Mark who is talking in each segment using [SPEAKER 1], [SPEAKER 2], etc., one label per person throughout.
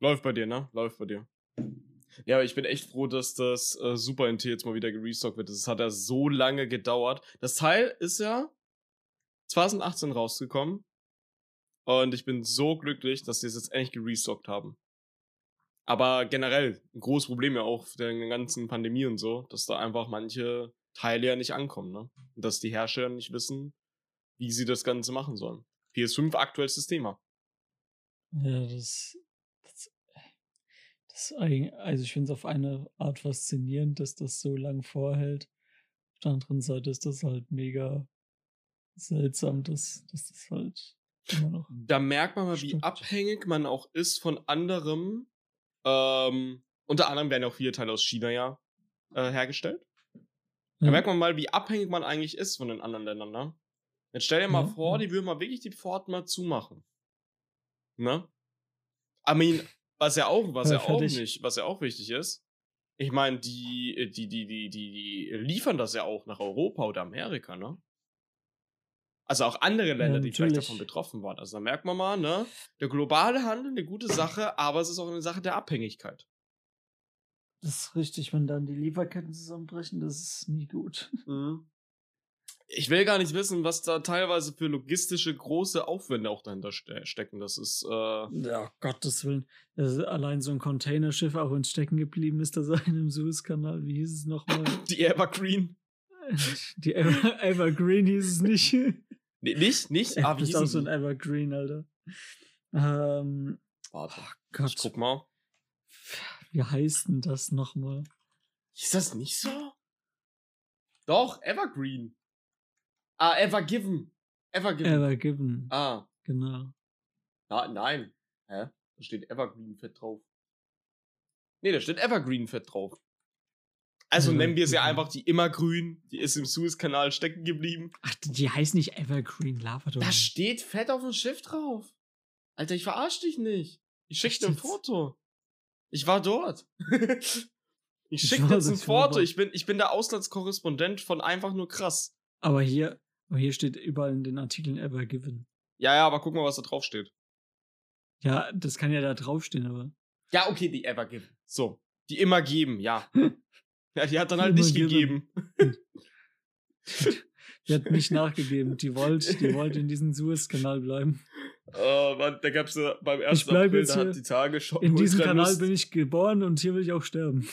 [SPEAKER 1] Läuft bei dir, ne? Läuft bei dir. Ja, aber ich bin echt froh, dass das äh, Super NT jetzt mal wieder gerestockt wird. Das hat ja so lange gedauert. Das Teil ist ja 2018 rausgekommen. Und ich bin so glücklich, dass sie es jetzt endlich gerestockt haben. Aber generell, ein großes Problem ja auch der ganzen Pandemie und so, dass da einfach manche Teile ja nicht ankommen, ne? Und dass die Hersteller nicht wissen, wie sie das Ganze machen sollen. PS5 aktuellstes Thema.
[SPEAKER 2] Ja, das also ich finde es auf eine Art faszinierend, dass das so lang vorhält. Auf der anderen Seite ist das halt mega seltsam, dass, dass das halt immer noch.
[SPEAKER 1] Da merkt man mal, stoppt. wie abhängig man auch ist von anderem. Ähm, unter anderem werden auch viele Teile aus China ja äh, hergestellt. Da ja. merkt man mal, wie abhängig man eigentlich ist von den anderen Ländern, ne? Jetzt stell dir mal ja, vor, ja. die würden mal wirklich die Pforten mal zumachen. Ne? I mean, was ja auch, was ja, ja auch nicht, was ja auch wichtig ist. Ich meine, die, die, die, die, die, die liefern das ja auch nach Europa oder Amerika, ne? Also auch andere Länder, die vielleicht davon betroffen waren. Also da merkt man mal, ne? Der globale Handel, eine gute Sache, aber es ist auch eine Sache der Abhängigkeit.
[SPEAKER 2] Das ist richtig, wenn dann die Lieferketten zusammenbrechen, das ist nie gut. Mhm
[SPEAKER 1] ich will gar nicht wissen, was da teilweise für logistische große Aufwände auch dahinter ste stecken. Das ist. Äh
[SPEAKER 2] ja, Gottes Willen. Also allein so ein Containerschiff auch uns stecken geblieben ist, da sein im Suezkanal. Wie hieß es nochmal?
[SPEAKER 1] Die Evergreen.
[SPEAKER 2] Die Ever Evergreen hieß es nicht.
[SPEAKER 1] Nee, nicht? Nicht?
[SPEAKER 2] Ah, wie ist auch so ein Evergreen, Alter. Ähm,
[SPEAKER 1] Warte. Oh Gott. Ich guck mal.
[SPEAKER 2] Wie heißt denn das nochmal?
[SPEAKER 1] Ist das nicht so? Doch, Evergreen. Ah, Ever Given.
[SPEAKER 2] Ever Given. Ever Given.
[SPEAKER 1] Ah.
[SPEAKER 2] Genau.
[SPEAKER 1] Na, nein. Hä? Da steht Evergreen Fett drauf. Nee, da steht Evergreen Fett drauf. Also nennen wir sie einfach die Immergrün. Die ist im Suezkanal stecken geblieben.
[SPEAKER 2] Ach, die heißt nicht Evergreen Lava.
[SPEAKER 1] Da steht Fett auf dem Schiff drauf. Alter, ich verarsch dich nicht. Ich schick dir ein Foto. Ich war dort. ich schick dir jetzt ein Foto. Ich bin, ich bin der Auslandskorrespondent von einfach nur krass.
[SPEAKER 2] Aber hier, aber hier steht überall in den Artikeln ever given.
[SPEAKER 1] Ja, ja, aber guck mal, was da drauf steht.
[SPEAKER 2] Ja, das kann ja da draufstehen, aber.
[SPEAKER 1] Ja, okay, die ever given. So. Die immer geben, ja. ja, die hat dann halt nicht gegeben.
[SPEAKER 2] die hat nicht nachgegeben. Die wollte, die wollte in diesem Suezkanal bleiben.
[SPEAKER 1] Oh Mann, da gab's ja beim ersten April, da hat die Tage schon.
[SPEAKER 2] In diesem Kanal bin ich geboren und hier will ich auch sterben.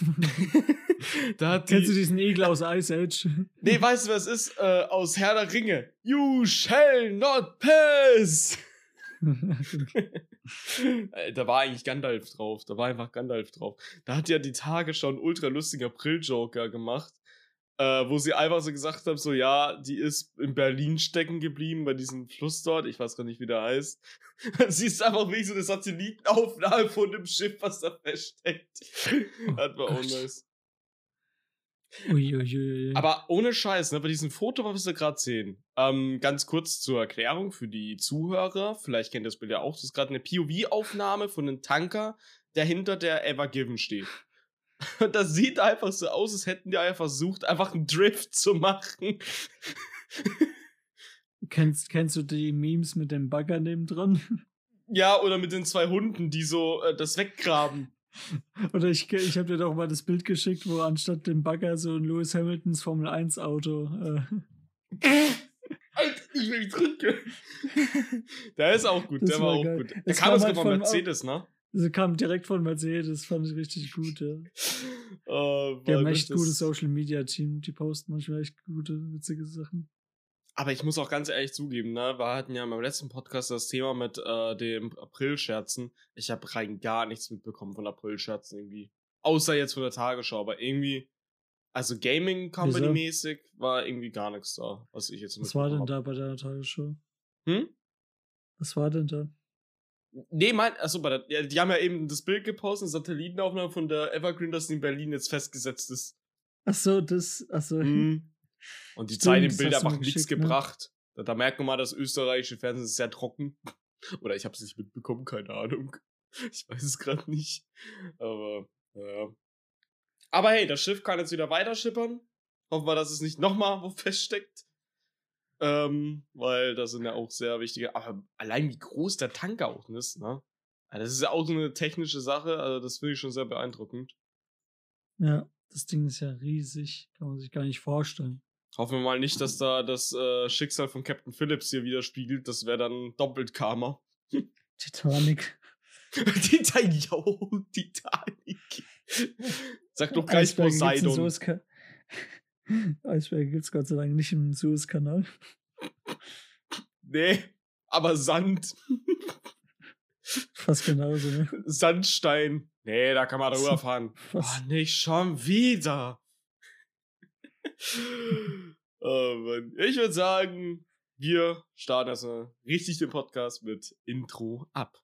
[SPEAKER 2] da hat Kennst die, du diesen Igel aus Ice Age?
[SPEAKER 1] Nee, weißt du, was ist? Äh, aus Herr der Ringe. You shall not pass! da war eigentlich Gandalf drauf. Da war einfach Gandalf drauf. Da hat ja die Tage schon ultra lustiger April-Joker gemacht äh, wo sie einfach so gesagt haben, so ja, die ist in Berlin stecken geblieben bei diesem Fluss dort, ich weiß gar nicht, wie der heißt. sie ist einfach wie so eine Satellitenaufnahme von dem Schiff, was da feststeckt. Oh das war auch nice.
[SPEAKER 2] Uiuiui.
[SPEAKER 1] Aber ohne Scheiß, ne, bei diesem Foto, was wir gerade sehen, ähm, ganz kurz zur Erklärung für die Zuhörer, vielleicht kennt ihr das Bild ja auch, das ist gerade eine POV-Aufnahme von einem Tanker, der hinter der Ever Given steht. Und das sieht einfach so aus, als hätten die einfach versucht, einfach einen Drift zu machen.
[SPEAKER 2] kennst, kennst du die Memes mit dem Bagger neben dran?
[SPEAKER 1] Ja, oder mit den zwei Hunden, die so äh, das weggraben.
[SPEAKER 2] Oder ich, ich habe dir doch mal das Bild geschickt, wo anstatt dem Bagger so ein Lewis Hamiltons Formel 1 Auto. Äh.
[SPEAKER 1] Alter, ich will trinken. der ist auch gut, das der war, war auch gut. Der kam das halt von Mercedes, ne?
[SPEAKER 2] Sie kam direkt von Mercedes, fand ich richtig gut, ja. Oh, die haben echt gutes Social Media Team, die posten manchmal echt gute, witzige Sachen.
[SPEAKER 1] Aber ich muss auch ganz ehrlich zugeben, ne, wir hatten ja in meinem letzten Podcast das Thema mit äh, dem April-Scherzen. Ich habe rein gar nichts mitbekommen von April-Scherzen irgendwie. Außer jetzt von der Tagesschau, aber irgendwie, also Gaming Company-mäßig war irgendwie gar nichts da, was ich jetzt
[SPEAKER 2] Was war denn hab. da bei der Tagesschau?
[SPEAKER 1] Hm?
[SPEAKER 2] Was war denn da?
[SPEAKER 1] Nee, mein, achso, die haben ja eben das Bild gepostet, eine Satellitenaufnahme von der Evergreen, die in Berlin jetzt festgesetzt ist.
[SPEAKER 2] Ach so, das, ach so. Mhm.
[SPEAKER 1] Und die Zeit im Bild einfach nichts ne? gebracht. Da, da, merkt man mal, das österreichische Fernsehen ist sehr trocken. Oder ich habe es nicht mitbekommen, keine Ahnung. Ich weiß es gerade nicht. Aber, ja. Aber hey, das Schiff kann jetzt wieder weiter schippern. Hoffen wir, dass es nicht nochmal wo feststeckt. Ähm, weil das sind ja auch sehr wichtige, aber allein wie groß der Tanker auch ist, ne? Ja, das ist ja auch so eine technische Sache, also das finde ich schon sehr beeindruckend.
[SPEAKER 2] Ja, das Ding ist ja riesig, kann man sich gar nicht vorstellen.
[SPEAKER 1] Hoffen wir mal nicht, dass da das äh, Schicksal von Captain Phillips hier widerspiegelt. Das wäre dann doppelt Karma.
[SPEAKER 2] Titanic.
[SPEAKER 1] Titanic, yo, Titanic. Sag doch gleich Poseidon.
[SPEAKER 2] Eisberge gibt es Gott sei Dank nicht im Suezkanal.
[SPEAKER 1] Nee, aber Sand.
[SPEAKER 2] Fast genauso, ne?
[SPEAKER 1] Sandstein. Nee, da kann man drüber fahren. Oh, nicht schon wieder. oh Mann. Ich würde sagen, wir starten erstmal richtig den Podcast mit Intro ab.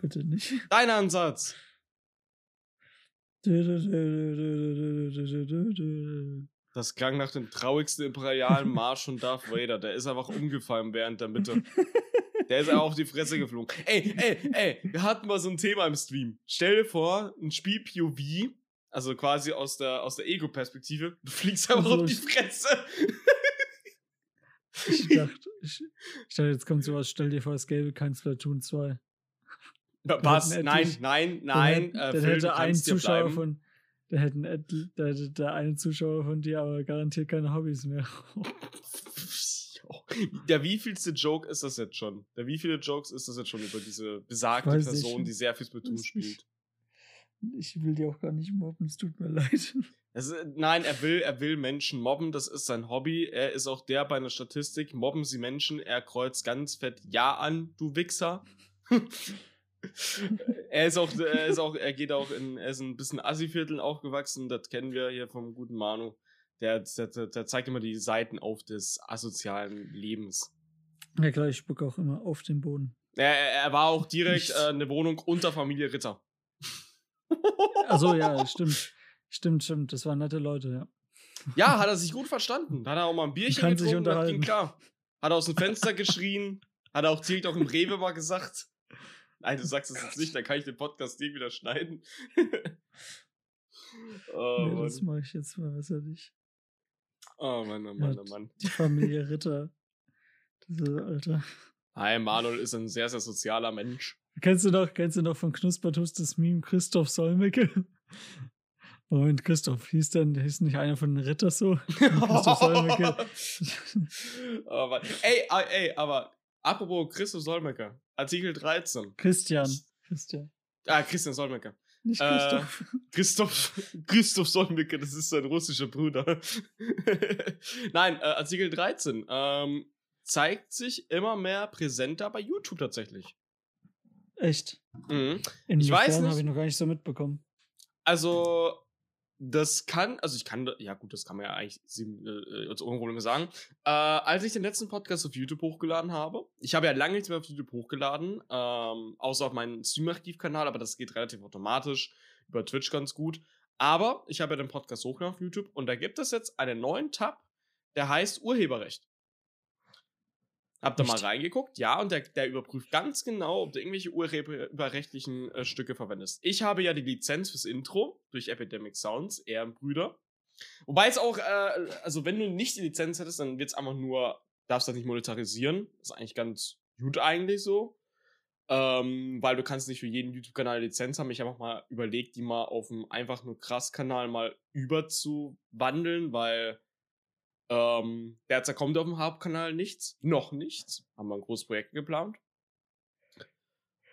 [SPEAKER 2] Bitte nicht.
[SPEAKER 1] Dein Ansatz. Das klang nach dem traurigsten imperialen Marsch von Darth Vader. Der ist einfach umgefallen während der Mitte. Der ist auch auf die Fresse geflogen. Ey, ey, ey, wir hatten mal so ein Thema im Stream. Stell dir vor, ein Spiel POV, also quasi aus der, aus der Ego-Perspektive, du fliegst einfach also auf die Fresse.
[SPEAKER 2] Ich dachte, ich, ich dachte, jetzt kommt sowas, stell dir vor, es gäbe kein Splatoon 2.
[SPEAKER 1] Was? Nein, nein, nein.
[SPEAKER 2] Dann, hätte, äh, dann hätte ein Zuschauer von, da hätten da hätte der eine Zuschauer von dir aber garantiert keine Hobbys mehr.
[SPEAKER 1] Der wievielste Joke ist das jetzt schon? Der wievielte Jokes ist das jetzt schon über diese besagte Person, nicht. die sehr viel Splatoon spielt?
[SPEAKER 2] Ich will dir auch gar nicht mobben, es tut mir leid.
[SPEAKER 1] Ist, nein, er will, er will Menschen mobben, das ist sein Hobby. Er ist auch der bei einer Statistik, mobben sie Menschen, er kreuzt ganz fett Ja an, du Wichser. er ist auch, er ist auch, er geht auch in, er ist ein bisschen Assi-Vierteln aufgewachsen, das kennen wir hier vom guten Manu. Der, der, der zeigt immer die Seiten auf des asozialen Lebens.
[SPEAKER 2] Ja klar, ich spucke auch immer auf den Boden.
[SPEAKER 1] Er, er war auch direkt äh, eine Wohnung unter Familie Ritter.
[SPEAKER 2] Also ja, stimmt. Stimmt, stimmt. Das waren nette Leute, ja.
[SPEAKER 1] Ja, hat er sich gut verstanden. Hat er auch mal ein Bierchen
[SPEAKER 2] Kann getrunken, das ging
[SPEAKER 1] klar. Hat er aus dem Fenster geschrien, hat er auch direkt auch im Rewe mal gesagt. Nein, du sagst es jetzt nicht, dann kann ich den Podcast dir wieder schneiden.
[SPEAKER 2] oh, nee, das mache ich jetzt mal besser nicht.
[SPEAKER 1] Oh Mann, oh Mann, oh Mann.
[SPEAKER 2] Die Familie Ritter. Diese Alter.
[SPEAKER 1] Hi, Manuel ist ein sehr, sehr sozialer Mensch.
[SPEAKER 2] Kennst du noch, kennst du noch von Knuspertus das Meme Christoph Solmecke? Moment, Christoph, hieß denn, hieß nicht einer von den Ritter so? Christoph
[SPEAKER 1] Solmecke. oh, ey, ey, aber apropos Christoph Solmecke, Artikel 13.
[SPEAKER 2] Christian. Christian.
[SPEAKER 1] Ah, Christian Solmecke.
[SPEAKER 2] Nicht Christoph.
[SPEAKER 1] Äh, Christoph, Christoph Solmecke, das ist sein russischer Bruder. Nein, äh, Artikel 13 ähm, zeigt sich immer mehr präsenter bei YouTube tatsächlich.
[SPEAKER 2] Echt?
[SPEAKER 1] Mhm.
[SPEAKER 2] ich weiß nicht. habe ich noch gar nicht so mitbekommen.
[SPEAKER 1] Also, das kann, also ich kann, ja gut, das kann man ja eigentlich äh, als ohne Probleme sagen. Äh, als ich den letzten Podcast auf YouTube hochgeladen habe, ich habe ja lange nichts mehr auf YouTube hochgeladen, ähm, außer auf meinen Stream-Archiv-Kanal, aber das geht relativ automatisch, über Twitch ganz gut. Aber ich habe ja den Podcast hochgeladen auf YouTube und da gibt es jetzt einen neuen Tab, der heißt Urheberrecht. Hab da mal reingeguckt, ja, und der, der überprüft ganz genau, ob du irgendwelche urheberrechtlichen äh, Stücke verwendest. Ich habe ja die Lizenz fürs Intro durch Epidemic Sounds, Ehrenbrüder. Wobei es auch, äh, also wenn du nicht die Lizenz hättest, dann wird es einfach nur, darfst du das nicht monetarisieren. Das ist eigentlich ganz gut eigentlich so. Ähm, weil du kannst nicht für jeden YouTube-Kanal Lizenz haben. Ich habe auch mal überlegt, die mal auf einem einfach nur krass Kanal mal überzuwandeln, weil ähm, derzeit kommt auf dem Hauptkanal nichts. Noch nichts. Haben wir ein großes Projekt geplant.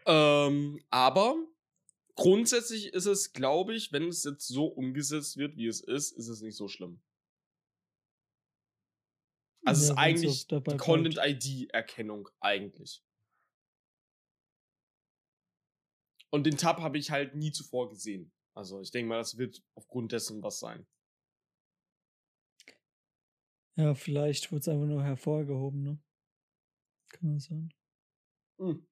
[SPEAKER 1] Ähm, aber grundsätzlich ist es, glaube ich, wenn es jetzt so umgesetzt wird, wie es ist, ist es nicht so schlimm. Also ja, es ist eigentlich die Content-ID-Erkennung eigentlich. Und den Tab habe ich halt nie zuvor gesehen. Also ich denke mal, das wird aufgrund dessen was sein.
[SPEAKER 2] Ja, vielleicht wurde es einfach nur hervorgehoben, ne? Kann das sein?
[SPEAKER 1] Hm.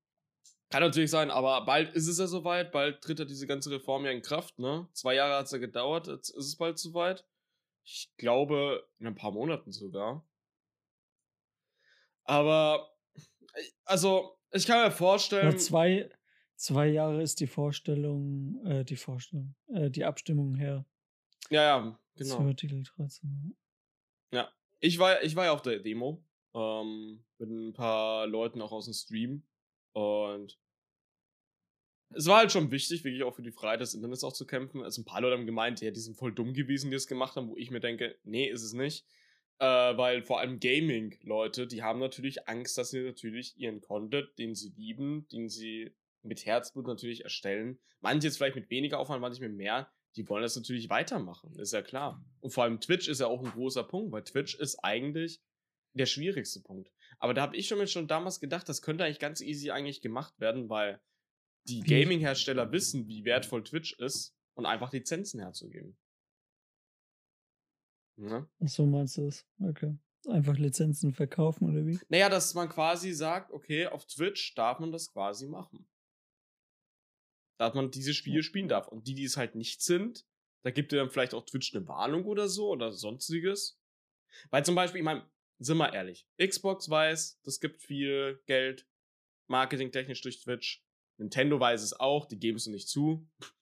[SPEAKER 1] Kann natürlich sein, aber bald ist es ja soweit, bald tritt ja diese ganze Reform ja in Kraft, ne? Zwei Jahre hat es ja gedauert, jetzt ist es bald soweit. Ich glaube, in ein paar Monaten sogar. Aber, also, ich kann mir vorstellen.
[SPEAKER 2] Ja, zwei, zwei Jahre ist die Vorstellung, äh, die Vorstellung, äh, die Abstimmung her.
[SPEAKER 1] Ja, ja, genau.
[SPEAKER 2] Zu Artikel 13.
[SPEAKER 1] Ja, ich war, ich war ja auf der Demo ähm, mit ein paar Leuten auch aus dem Stream. Und es war halt schon wichtig, wirklich auch für die Freiheit des Internets auch zu kämpfen. Also ein paar Leute haben gemeint, ja, die sind voll dumm gewesen, die es gemacht haben, wo ich mir denke, nee, ist es nicht. Äh, weil vor allem Gaming-Leute, die haben natürlich Angst, dass sie natürlich ihren Content, den sie lieben, den sie mit Herzblut natürlich erstellen, manche jetzt vielleicht mit weniger Aufwand, manche mit mehr, die wollen das natürlich weitermachen, ist ja klar. Und vor allem Twitch ist ja auch ein großer Punkt, weil Twitch ist eigentlich der schwierigste Punkt. Aber da habe ich schon, schon damals gedacht, das könnte eigentlich ganz easy eigentlich gemacht werden, weil die Gaming-Hersteller wissen, wie wertvoll Twitch ist und einfach Lizenzen herzugeben.
[SPEAKER 2] Ne? So meinst du es? Okay. Einfach Lizenzen verkaufen oder wie?
[SPEAKER 1] Naja, dass man quasi sagt, okay, auf Twitch darf man das quasi machen. Dass man diese Spiele spielen darf. Und die, die es halt nicht sind, da gibt ihr dann vielleicht auch Twitch eine Warnung oder so oder sonstiges. Weil zum Beispiel, ich meine, sind wir ehrlich, Xbox weiß, das gibt viel Geld, marketingtechnisch durch Twitch. Nintendo weiß es auch, die geben es nicht zu.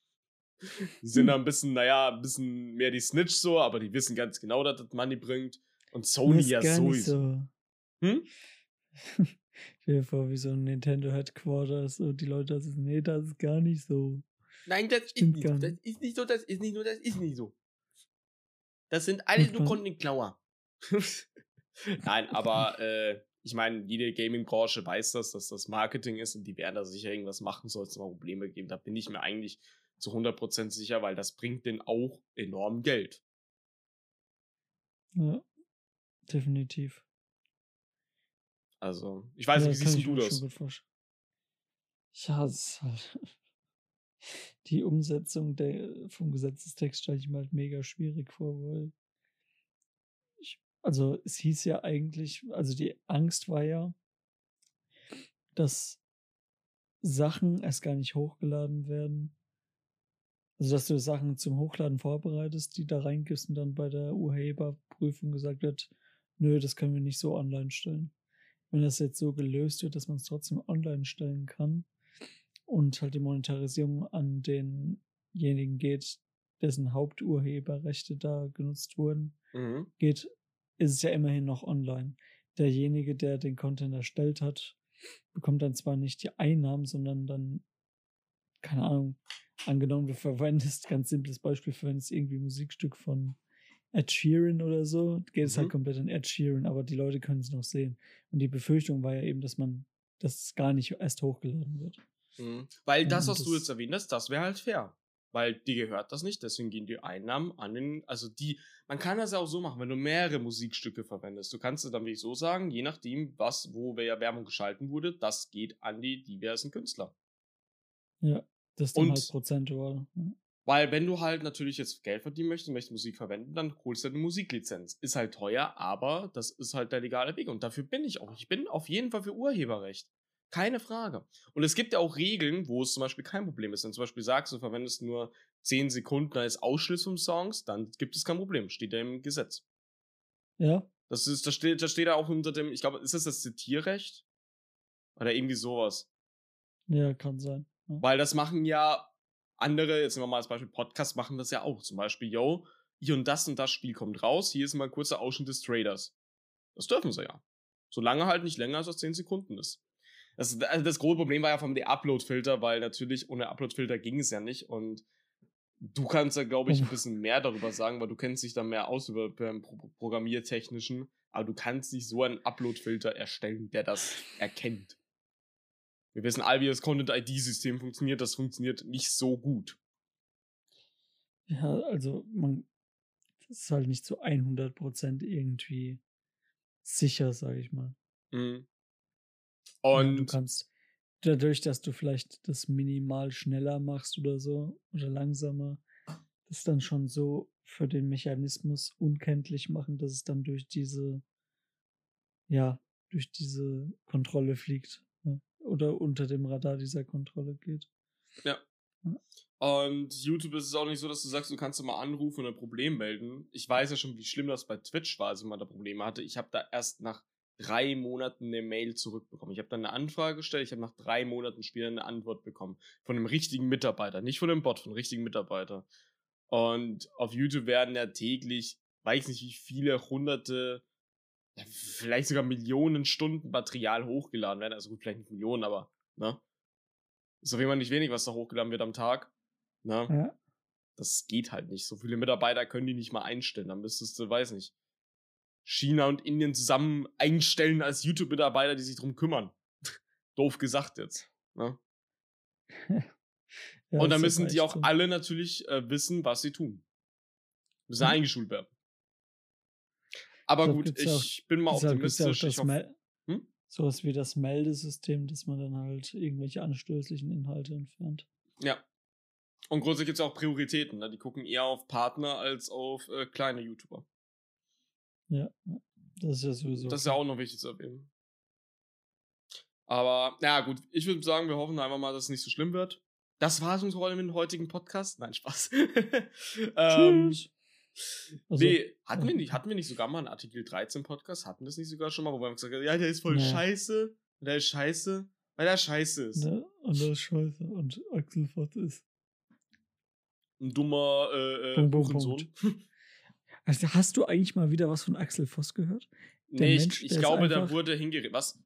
[SPEAKER 1] Die sind da ein bisschen, naja, ein bisschen mehr die Snitch so, aber die wissen ganz genau, dass das Money bringt. Und Sony ja sowieso. So. Hm?
[SPEAKER 2] Stell dir vor, wie so ein Nintendo Headquarters und die Leute sagen, nee, das ist gar nicht so.
[SPEAKER 1] Nein, das ist nicht so. Das ist nicht so, das ist nicht so, das ist nicht so. Das sind alle nur Content-Klauer. Nein, aber äh, ich meine, jede Gaming-Branche weiß das, dass das Marketing ist und die werden da sicher irgendwas machen, soll es mal Probleme geben. Da bin ich mir eigentlich zu 100% sicher, weil das bringt denen auch enorm Geld.
[SPEAKER 2] Ja, definitiv.
[SPEAKER 1] Also, ich weiß nicht, ja, wie siehst du das?
[SPEAKER 2] Ja, es ist halt die Umsetzung der, vom Gesetzestext stelle ich mir halt mega schwierig vor, weil also es hieß ja eigentlich, also die Angst war ja, dass Sachen erst gar nicht hochgeladen werden. Also dass du Sachen zum Hochladen vorbereitest, die da reingibst und dann bei der Urheberprüfung gesagt wird, nö, das können wir nicht so online stellen. Wenn das jetzt so gelöst wird, dass man es trotzdem online stellen kann und halt die Monetarisierung an denjenigen geht, dessen Haupturheberrechte da genutzt wurden, mhm. geht, ist es ja immerhin noch online. Derjenige, der den Content erstellt hat, bekommt dann zwar nicht die Einnahmen, sondern dann, keine Ahnung, angenommen, du verwendest, ganz simples Beispiel, verwendest irgendwie Musikstück von Ed Sheeran oder so, geht es halt mhm. halt komplett an Ed Sheeran, aber die Leute können es noch sehen. Und die Befürchtung war ja eben, dass man, dass es gar nicht erst hochgeladen wird.
[SPEAKER 1] Mhm. Weil das, was das, du jetzt erwähnt hast, das wäre halt fair weil die gehört das nicht, deswegen gehen die Einnahmen an den, also die, man kann das ja auch so machen, wenn du mehrere Musikstücke verwendest. Du kannst es dann wirklich so sagen, je nachdem, was, wo wer Werbung geschalten wurde, das geht an die diversen Künstler.
[SPEAKER 2] Ja, das ist dann Und, halt prozentual. Ja.
[SPEAKER 1] Weil wenn du halt natürlich jetzt Geld verdienen möchtest und möchtest Musik verwenden, dann holst du eine Musiklizenz. Ist halt teuer, aber das ist halt der legale Weg. Und dafür bin ich auch. Ich bin auf jeden Fall für Urheberrecht. Keine Frage. Und es gibt ja auch Regeln, wo es zum Beispiel kein Problem ist. Wenn du zum Beispiel sagst, du verwendest nur 10 Sekunden als Ausschluss vom Songs, dann gibt es kein Problem. Steht ja im Gesetz.
[SPEAKER 2] Ja.
[SPEAKER 1] Das ist, da steht, da steht da auch unter dem, ich glaube, ist das das Zitierrecht? Oder irgendwie sowas.
[SPEAKER 2] Ja, kann sein. Ja.
[SPEAKER 1] Weil das machen ja andere, jetzt nehmen wir mal als Beispiel Podcast, machen das ja auch. Zum Beispiel, yo, hier und das und das Spiel kommt raus, hier ist mal ein kurzer Ausschnitt des Traders. Das dürfen sie ja. Solange halt nicht länger als das 10 Sekunden ist. Das, also das große Problem war ja vom Upload-Filter, weil natürlich ohne Upload-Filter ging es ja nicht und du kannst ja, glaube ich, ein bisschen mehr darüber sagen, weil du kennst dich da mehr aus über beim Programmiertechnischen, aber du kannst nicht so einen Upload-Filter erstellen, der das erkennt. Wir wissen all, wie das Content-ID-System funktioniert, das funktioniert nicht so gut.
[SPEAKER 2] Ja, also man, ist halt nicht zu 100% irgendwie sicher, sage ich mal. Mhm.
[SPEAKER 1] Und
[SPEAKER 2] du kannst, dadurch, dass du vielleicht das minimal schneller machst oder so oder langsamer, das dann schon so für den Mechanismus unkenntlich machen, dass es dann durch diese, ja, durch diese Kontrolle fliegt. Oder unter dem Radar dieser Kontrolle geht.
[SPEAKER 1] Ja. Und YouTube ist es auch nicht so, dass du sagst, du kannst mal anrufen und ein Problem melden. Ich weiß ja schon, wie schlimm das bei Twitch war, als man da Probleme hatte. Ich habe da erst nach drei Monaten eine Mail zurückbekommen. Ich habe dann eine Anfrage gestellt, ich habe nach drei Monaten später eine Antwort bekommen. Von einem richtigen Mitarbeiter. Nicht von einem Bot, von einem richtigen Mitarbeiter. Und auf YouTube werden ja täglich, weiß nicht wie viele hunderte, vielleicht sogar Millionen Stunden Material hochgeladen werden. Also gut, vielleicht nicht Millionen, aber, ne? Ist auf jeden Fall nicht wenig, was da hochgeladen wird am Tag. Ne? Ja. Das geht halt nicht. So viele Mitarbeiter können die nicht mal einstellen. Dann müsstest du, weiß nicht, China und Indien zusammen einstellen als YouTube-Mitarbeiter, die sich drum kümmern. Doof gesagt jetzt. Ne? ja, und dann müssen die auch alle natürlich äh, wissen, was sie tun. Müssen hm. eingeschult werden. Aber gut, ich auch, bin mal optimistisch.
[SPEAKER 2] Hoffe, hm? Sowas wie das Meldesystem, dass man dann halt irgendwelche anstößlichen Inhalte entfernt.
[SPEAKER 1] Ja. Und grundsätzlich gibt es auch Prioritäten. Ne? Die gucken eher auf Partner als auf äh, kleine YouTuber.
[SPEAKER 2] Ja, das ist ja sowieso.
[SPEAKER 1] Das ist ja auch noch wichtig zu erwähnen. Aber, na gut, ich würde sagen, wir hoffen einfach mal, dass es nicht so schlimm wird. Das war es uns heute mit dem heutigen Podcast. Nein, Spaß. ähm, Tschüss. Also, nee, hatten wir nicht, hatten wir nicht sogar mal einen Artikel 13 Podcast? Hatten wir das nicht sogar schon mal, wo wir gesagt haben, ja, der ist voll nee. scheiße. Der ist scheiße, weil er scheiße ist.
[SPEAKER 2] Ja, und der ist scheiße. Und Axel Voss ist.
[SPEAKER 1] Ein dummer äh, äh, Buchensohn.
[SPEAKER 2] Also hast du eigentlich mal wieder was von Axel Voss gehört?
[SPEAKER 1] Der nee, Mensch, ich, ich glaube, da wurde hingeredet. Was?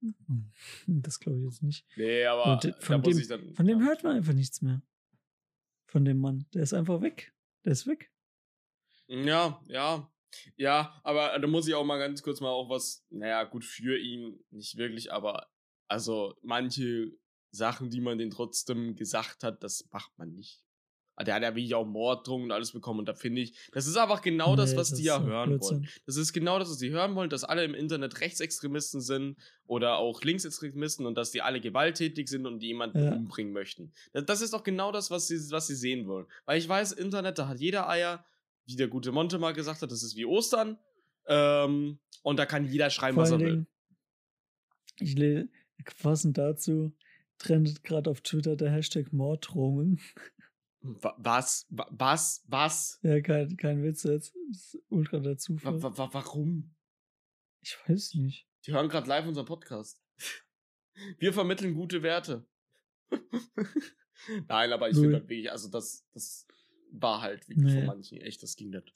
[SPEAKER 2] Hm, das glaube ich jetzt nicht.
[SPEAKER 1] Nee, aber
[SPEAKER 2] Und von, dem, von dem hört man einfach nichts mehr. Von dem Mann. Der ist einfach weg. Der ist weg.
[SPEAKER 1] Ja, ja. Ja, aber da muss ich auch mal ganz kurz mal auch was, naja, gut für ihn, nicht wirklich, aber also manche Sachen, die man den trotzdem gesagt hat, das macht man nicht. Der hat ja wirklich auch Morddrohungen und alles bekommen. Und da finde ich, das ist einfach genau nee, das, was das die ja hören Blödsinn. wollen. Das ist genau das, was sie hören wollen, dass alle im Internet Rechtsextremisten sind oder auch Linksextremisten und dass die alle gewalttätig sind und die jemanden ja. umbringen möchten. Das ist doch genau das, was sie, was sie sehen wollen. Weil ich weiß, Internet, da hat jeder Eier, wie der gute Monte mal gesagt hat, das ist wie Ostern. Ähm, und da kann jeder schreiben, was er will.
[SPEAKER 2] Ich lese, passend dazu, trendet gerade auf Twitter der Hashtag Morddrohungen.
[SPEAKER 1] Was? Was? Was?
[SPEAKER 2] Ja, kein, kein Witz jetzt. Das ist ultra der Zufall.
[SPEAKER 1] Wa wa warum?
[SPEAKER 2] Ich weiß nicht.
[SPEAKER 1] Die hören gerade live unseren Podcast. Wir vermitteln gute Werte. Nein, aber ich finde halt wirklich, also das, das war halt wie nee. von manchen echt, das ging nicht.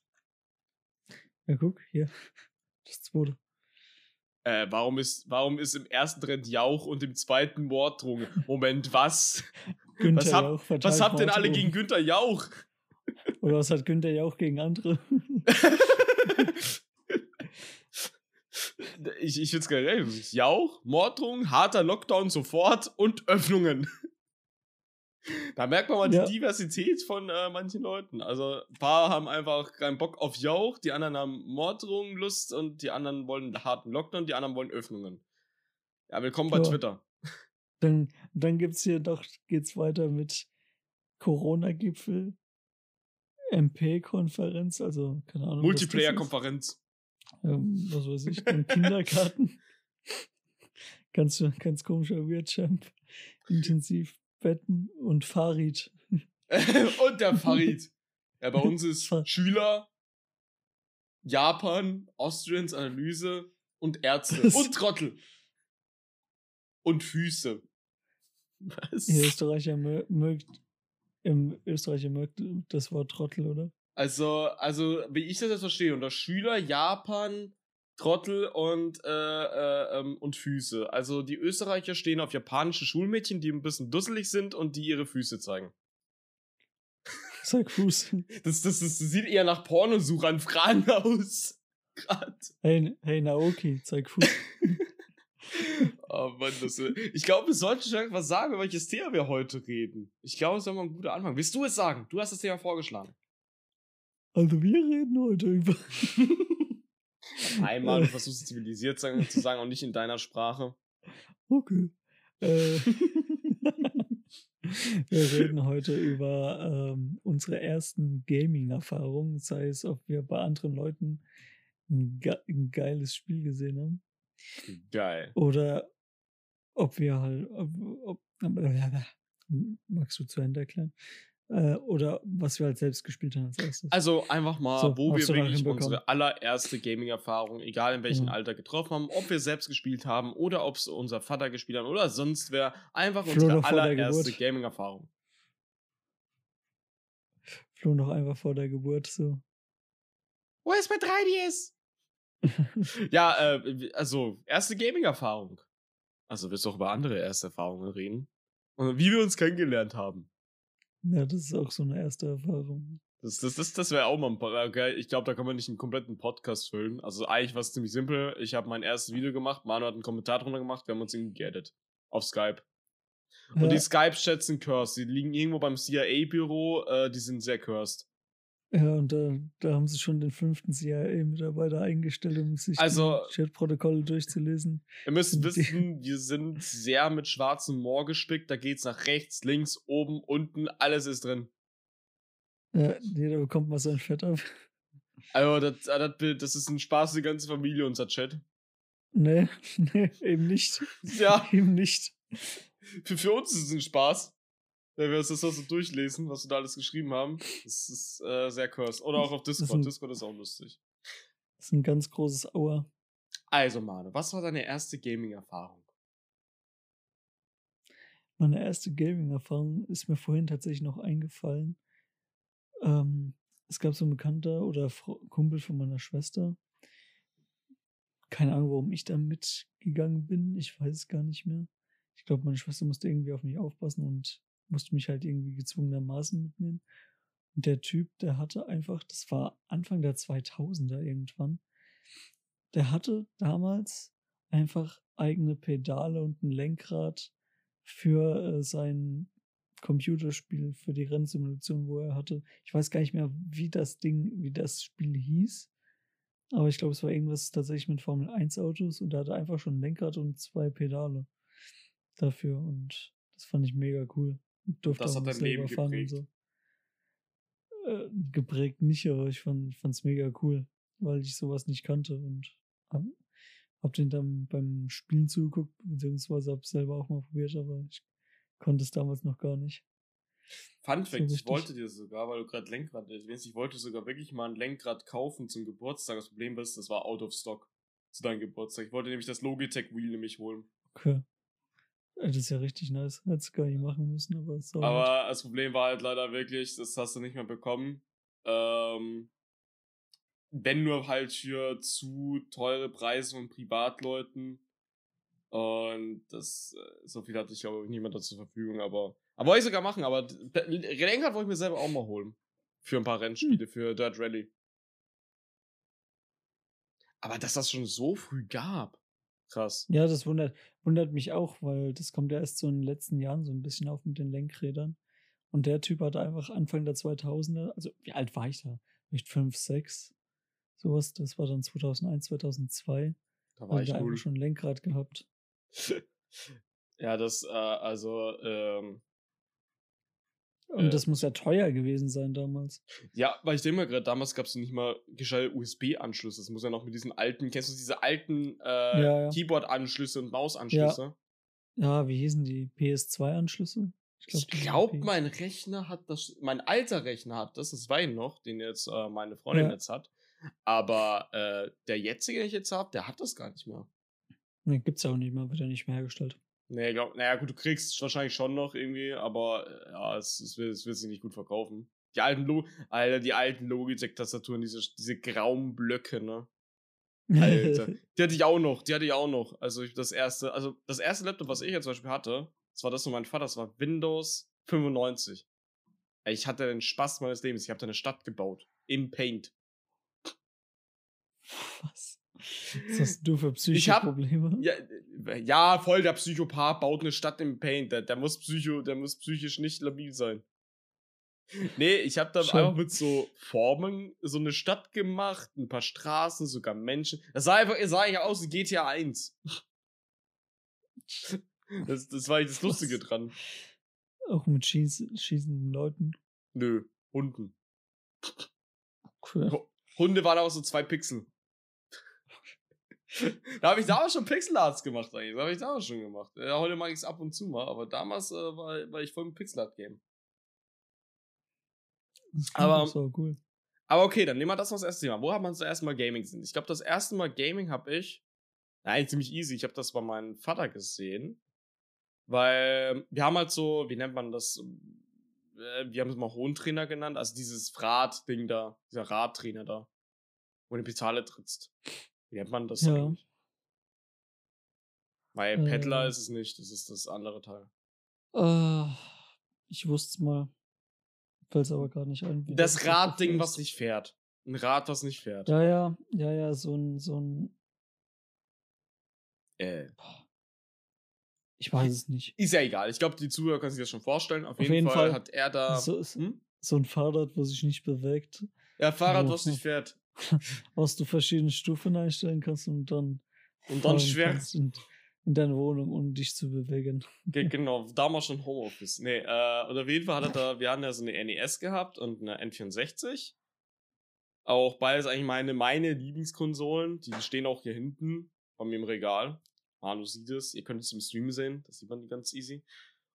[SPEAKER 2] Ja, guck, hier. Das zweite.
[SPEAKER 1] Äh, warum ist, warum ist im ersten Trend Jauch und im zweiten Morddrohung? Moment, was? Günther was, hab, Jauch was habt denn alle gegen Günther Jauch?
[SPEAKER 2] Oder was hat Günther Jauch gegen andere?
[SPEAKER 1] ich ich finde es generell. Jauch, Morddrohung, harter Lockdown sofort und Öffnungen. Da merkt man mal ja. die Diversität von äh, manchen Leuten. Also ein paar haben einfach keinen Bock auf Jauch, die anderen haben Morddrohungen Lust und die anderen wollen harten Lockdown, die anderen wollen Öffnungen. Ja, willkommen bei ja. Twitter.
[SPEAKER 2] Dann, dann gibt's hier doch, geht's weiter mit Corona-Gipfel, MP-Konferenz, also keine Ahnung.
[SPEAKER 1] Multiplayer-Konferenz.
[SPEAKER 2] Ähm, was weiß ich, dann Kindergarten. ganz, ganz komischer Weird-Champ. Intensiv Betten und Farid.
[SPEAKER 1] und der Farid. Ja, bei uns ist Schüler, Japan, Austrians Analyse und Ärzte und Trottel. Und Füße.
[SPEAKER 2] Was? Ihr Österreicher mögt, im Österreicher mögt das Wort Trottel, oder?
[SPEAKER 1] Also, also, wie ich das jetzt verstehe, unter Schüler, Japan, Trottel und, äh, äh, ähm, und Füße. Also die Österreicher stehen auf japanische Schulmädchen, die ein bisschen dusselig sind und die ihre Füße zeigen.
[SPEAKER 2] Zeig Fuß.
[SPEAKER 1] Das, das, das sieht eher nach Pornosuchanfragen aus. Grad.
[SPEAKER 2] Hey, hey Naoki, zeig Fuß.
[SPEAKER 1] Oh Mann, das, ich glaube, wir sollten schon was sagen, über welches Thema wir heute reden. Ich glaube, das ist mal ein guter Anfang. Willst du es sagen? Du hast das Thema vorgeschlagen.
[SPEAKER 2] Also wir reden heute über
[SPEAKER 1] Einmal, du versuchst zivilisiert zu sagen und nicht in deiner Sprache.
[SPEAKER 2] Okay. Äh, wir reden heute über ähm, unsere ersten Gaming-Erfahrungen, sei es, ob wir bei anderen Leuten ein, ge ein, geiles Spiel gesehen haben.
[SPEAKER 1] Geil.
[SPEAKER 2] Oder ob wir halt, ob, ob, magst du zu Ende erklären? Äh, oder was wir halt selbst gespielt haben als erstes.
[SPEAKER 1] Also einfach mal, so, wo wir wirklich unsere allererste Gaming-Erfahrung, egal in welchem ja. Alter, getroffen haben, ob wir selbst gespielt haben oder ob es unser Vater gespielt hat oder sonst wer, einfach Flo unsere allererste Gaming-Erfahrung.
[SPEAKER 2] Flo noch einfach vor der Geburt so.
[SPEAKER 1] Wo ist mein 3DS? ja, äh, also erste Gaming-Erfahrung. Also willst du auch über andere erste Erfahrungen reden? Und wie wir uns kennengelernt haben.
[SPEAKER 2] Ja, das ist auch so eine erste Erfahrung.
[SPEAKER 1] Das, das, das, das wäre auch mal ein Podcast. Okay? Ich glaube, da kann man nicht einen kompletten Podcast füllen. Also eigentlich war es ziemlich simpel. Ich habe mein erstes Video gemacht, Manu hat einen Kommentar drunter gemacht, wir haben uns irgendwie geaddet. Auf Skype. Und ja. die Skype-Chats sind cursed. Die liegen irgendwo beim CIA-Büro, äh, die sind sehr cursed.
[SPEAKER 2] Ja, und da, da haben sie schon den fünften CIA-Mitarbeiter eingestellt, um sich
[SPEAKER 1] also,
[SPEAKER 2] die Chatprotokolle durchzulesen.
[SPEAKER 1] Ihr müsst wissen, wir sind sehr mit schwarzem Moor gespickt. Da geht's nach rechts, links, oben, unten, alles ist drin.
[SPEAKER 2] Ja, jeder bekommt mal sein Fett ab.
[SPEAKER 1] Also, das, ah, das, das ist ein Spaß, die ganze Familie, unser Chat.
[SPEAKER 2] Nee, nee, eben nicht.
[SPEAKER 1] Ja.
[SPEAKER 2] eben nicht.
[SPEAKER 1] Für, für uns ist es ein Spaß. Wenn wir uns das so durchlesen, was wir da alles geschrieben haben, das ist äh, sehr cursed. Oder auch auf Discord. Ein, Discord ist auch lustig.
[SPEAKER 2] Das ist ein ganz großes Auer.
[SPEAKER 1] Also, Mane, was war deine erste Gaming-Erfahrung?
[SPEAKER 2] Meine erste Gaming-Erfahrung ist mir vorhin tatsächlich noch eingefallen. Ähm, es gab so ein Bekannter oder Kumpel von meiner Schwester. Keine Ahnung, warum ich da mitgegangen bin. Ich weiß es gar nicht mehr. Ich glaube, meine Schwester musste irgendwie auf mich aufpassen und musste mich halt irgendwie gezwungenermaßen mitnehmen. Und der Typ, der hatte einfach, das war Anfang der 2000er irgendwann, der hatte damals einfach eigene Pedale und ein Lenkrad für äh, sein Computerspiel, für die Rennsimulation, wo er hatte. Ich weiß gar nicht mehr, wie das Ding, wie das Spiel hieß. Aber ich glaube, es war irgendwas tatsächlich mit Formel 1 Autos und da hatte einfach schon ein Lenkrad und zwei Pedale dafür. Und das fand ich mega cool durfte das hat dein Leben geprägt. So. Äh, geprägt nicht, aber ich fand es mega cool, weil ich sowas nicht kannte und hab, hab den dann beim Spielen zugeguckt, beziehungsweise hab selber auch mal probiert, aber ich konnte es damals noch gar nicht.
[SPEAKER 1] Fun Fact, so ich wollte dir sogar, weil du gerade Lenkrad erwähnst, ich wollte sogar wirklich mal ein Lenkrad kaufen zum Geburtstag. Das Problem ist, das war out of stock zu deinem Geburtstag. Ich wollte nämlich das Logitech Wheel nämlich holen.
[SPEAKER 2] Okay. Das ist ja richtig nice. Hättest gar nicht machen müssen, aber so.
[SPEAKER 1] Aber das Problem war halt leider wirklich, das hast du nicht mehr bekommen. Ähm, wenn nur halt für zu teure Preise von Privatleuten. Und das, äh, so viel hatte ich glaube ich niemand zur Verfügung, aber, aber wollte ich sogar machen, aber Lenkrad wollte ich mir selber auch mal holen. Für ein paar Rennspiele, hm. für Dirt Rally. Aber dass das schon so früh gab. Krass.
[SPEAKER 2] Ja, das wundert, wundert mich auch, weil das kommt ja erst so in den letzten Jahren so ein bisschen auf mit den Lenkrädern. Und der Typ hatte einfach Anfang der 2000er, also wie alt war ich da? Nicht 5, 6, sowas. Das war dann 2001, 2002. Da war ich einfach schon ein Lenkrad gehabt.
[SPEAKER 1] ja, das, äh, also, ähm,
[SPEAKER 2] und äh, das muss ja teuer gewesen sein damals.
[SPEAKER 1] Ja, weil ich denke mal gerade, damals gab es nicht mal gescheite USB-Anschlüsse. Das muss ja noch mit diesen alten, kennst du diese alten äh, ja, ja. Keyboard-Anschlüsse und Mausanschlüsse?
[SPEAKER 2] Ja. ja, wie hießen die? PS2-Anschlüsse?
[SPEAKER 1] Ich glaube, glaub, mein Rechner hat das, mein alter Rechner hat das, das war ihn noch, den jetzt äh, meine Freundin ja. jetzt hat. Aber äh, der jetzige, den ich jetzt habe, der hat das gar nicht mehr.
[SPEAKER 2] Nee, gibt's auch nicht mehr, wird ja nicht mehr hergestellt.
[SPEAKER 1] Nee, glaub, naja, gut, du kriegst wahrscheinlich schon noch irgendwie, aber äh, ja, es, es, will, es wird sich nicht gut verkaufen. Die alten, Lo Alter, die alten Logitech-Tastaturen, diese, diese grauen Blöcke, ne? Alter. die hatte ich auch noch, die hatte ich auch noch. Also das erste, also das erste Laptop, was ich jetzt zum Beispiel hatte, das war das von meinem Vater, das war Windows 95. Ich hatte den Spaß meines Lebens. Ich habe da eine Stadt gebaut. Im Paint.
[SPEAKER 2] Was? Was hast du für psychische Probleme?
[SPEAKER 1] Ja, ja, voll, der Psychopath baut eine Stadt im Paint. Der, der, muss, psycho, der muss psychisch nicht labil sein. Nee, ich habe da Schon. einfach mit so Formen so eine Stadt gemacht, ein paar Straßen, sogar Menschen. Das sah einfach, sah ja aus wie GTA 1. Das, das war das Lustige Was? dran.
[SPEAKER 2] Auch mit schieß, schießenden Leuten?
[SPEAKER 1] Nö, Hunden. Cool. Hunde waren auch so zwei Pixel. Da habe ich da auch schon Pixelarts gemacht eigentlich. Das habe ich da auch schon gemacht. Ja, heute mag ich es ab und zu mal, aber damals äh, war, war ich voll im Pixelart-Game. Aber, so cool. aber okay, dann nehmen wir das noch das erste Thema. Wo hat man zuerst Mal Gaming gesehen? Ich glaube, das erste Mal Gaming habe ich, nein, ziemlich easy. Ich habe das bei meinem Vater gesehen. Weil wir haben halt so, wie nennt man das? Äh, wir haben es mal Hohentrainer genannt, also dieses Rad-Ding da, dieser Radtrainer da, wo du die Pedale trittst. Wie nennt man das ja. eigentlich? Weil äh, Peddler ist es nicht, das ist das andere Teil.
[SPEAKER 2] Äh, ich wusste es mal. Fällt es aber gar nicht ein.
[SPEAKER 1] Das, das Radding, was nicht fährt. Ein Rad, was nicht fährt.
[SPEAKER 2] Ja, ja, ja, ja, so ein, so ein.
[SPEAKER 1] Äh.
[SPEAKER 2] Ich weiß es nicht.
[SPEAKER 1] Ist ja egal. Ich glaube, die Zuhörer können sich das schon vorstellen. Auf, Auf jeden, jeden Fall, Fall, hat er da.
[SPEAKER 2] So, hm? So, ein Fahrrad, wo sich nicht bewegt.
[SPEAKER 1] Ja, Fahrrad, was nicht fährt.
[SPEAKER 2] was du verschiedene Stufen einstellen kannst und dann.
[SPEAKER 1] Und dann schwer.
[SPEAKER 2] In, in deiner Wohnung, um dich zu bewegen.
[SPEAKER 1] genau, damals schon Homeoffice. Nee, äh, und auf jeden Fall hat er da, wir hatten ja so eine NES gehabt und eine N64. Auch beides eigentlich meine, meine Lieblingskonsolen. Die stehen auch hier hinten bei mir im Regal. Manu sieht es. Ihr könnt es im Stream sehen. Das sieht man ganz easy.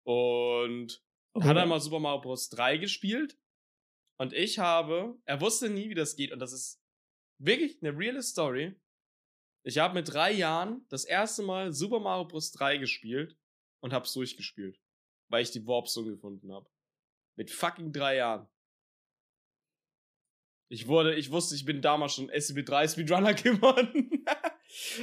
[SPEAKER 1] Und okay. hat einmal Super Mario Bros. 3 gespielt. Und ich habe, er wusste nie, wie das geht. Und das ist wirklich eine reale Story. Ich habe mit drei Jahren das erste Mal Super Mario Bros. 3 gespielt und hab's durchgespielt. Weil ich die Warp Zone gefunden habe. Mit fucking drei Jahren. Ich wurde, ich wusste, ich bin damals schon SCP3 Speedrunner geworden.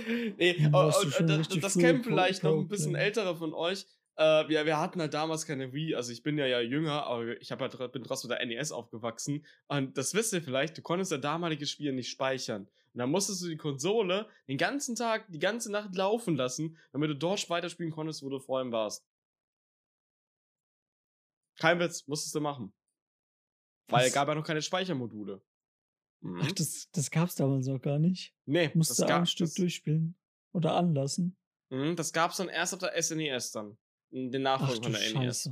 [SPEAKER 1] nee, und, und, das, das kennen vielleicht noch ein bisschen ältere von euch. Äh, wir, wir hatten halt damals keine Wii, also ich bin ja ja jünger, aber ich hab halt, bin trotzdem mit der NES aufgewachsen. Und das wisst ihr vielleicht, du konntest ja damalige Spiele nicht speichern. Und dann musstest du die Konsole den ganzen Tag, die ganze Nacht laufen lassen, damit du dort weiterspielen konntest, wo du vorhin warst. Kein Witz, musstest du machen. Weil es gab ja noch keine Speichermodule.
[SPEAKER 2] Mhm. Ach, das, das gab's damals noch gar nicht.
[SPEAKER 1] Nee,
[SPEAKER 2] Musste das gab, ein Stück durchspielen. Oder anlassen.
[SPEAKER 1] Mhm, das gab's dann erst auf der SNES e dann. Den Nachfolger von der Scheiße. NES.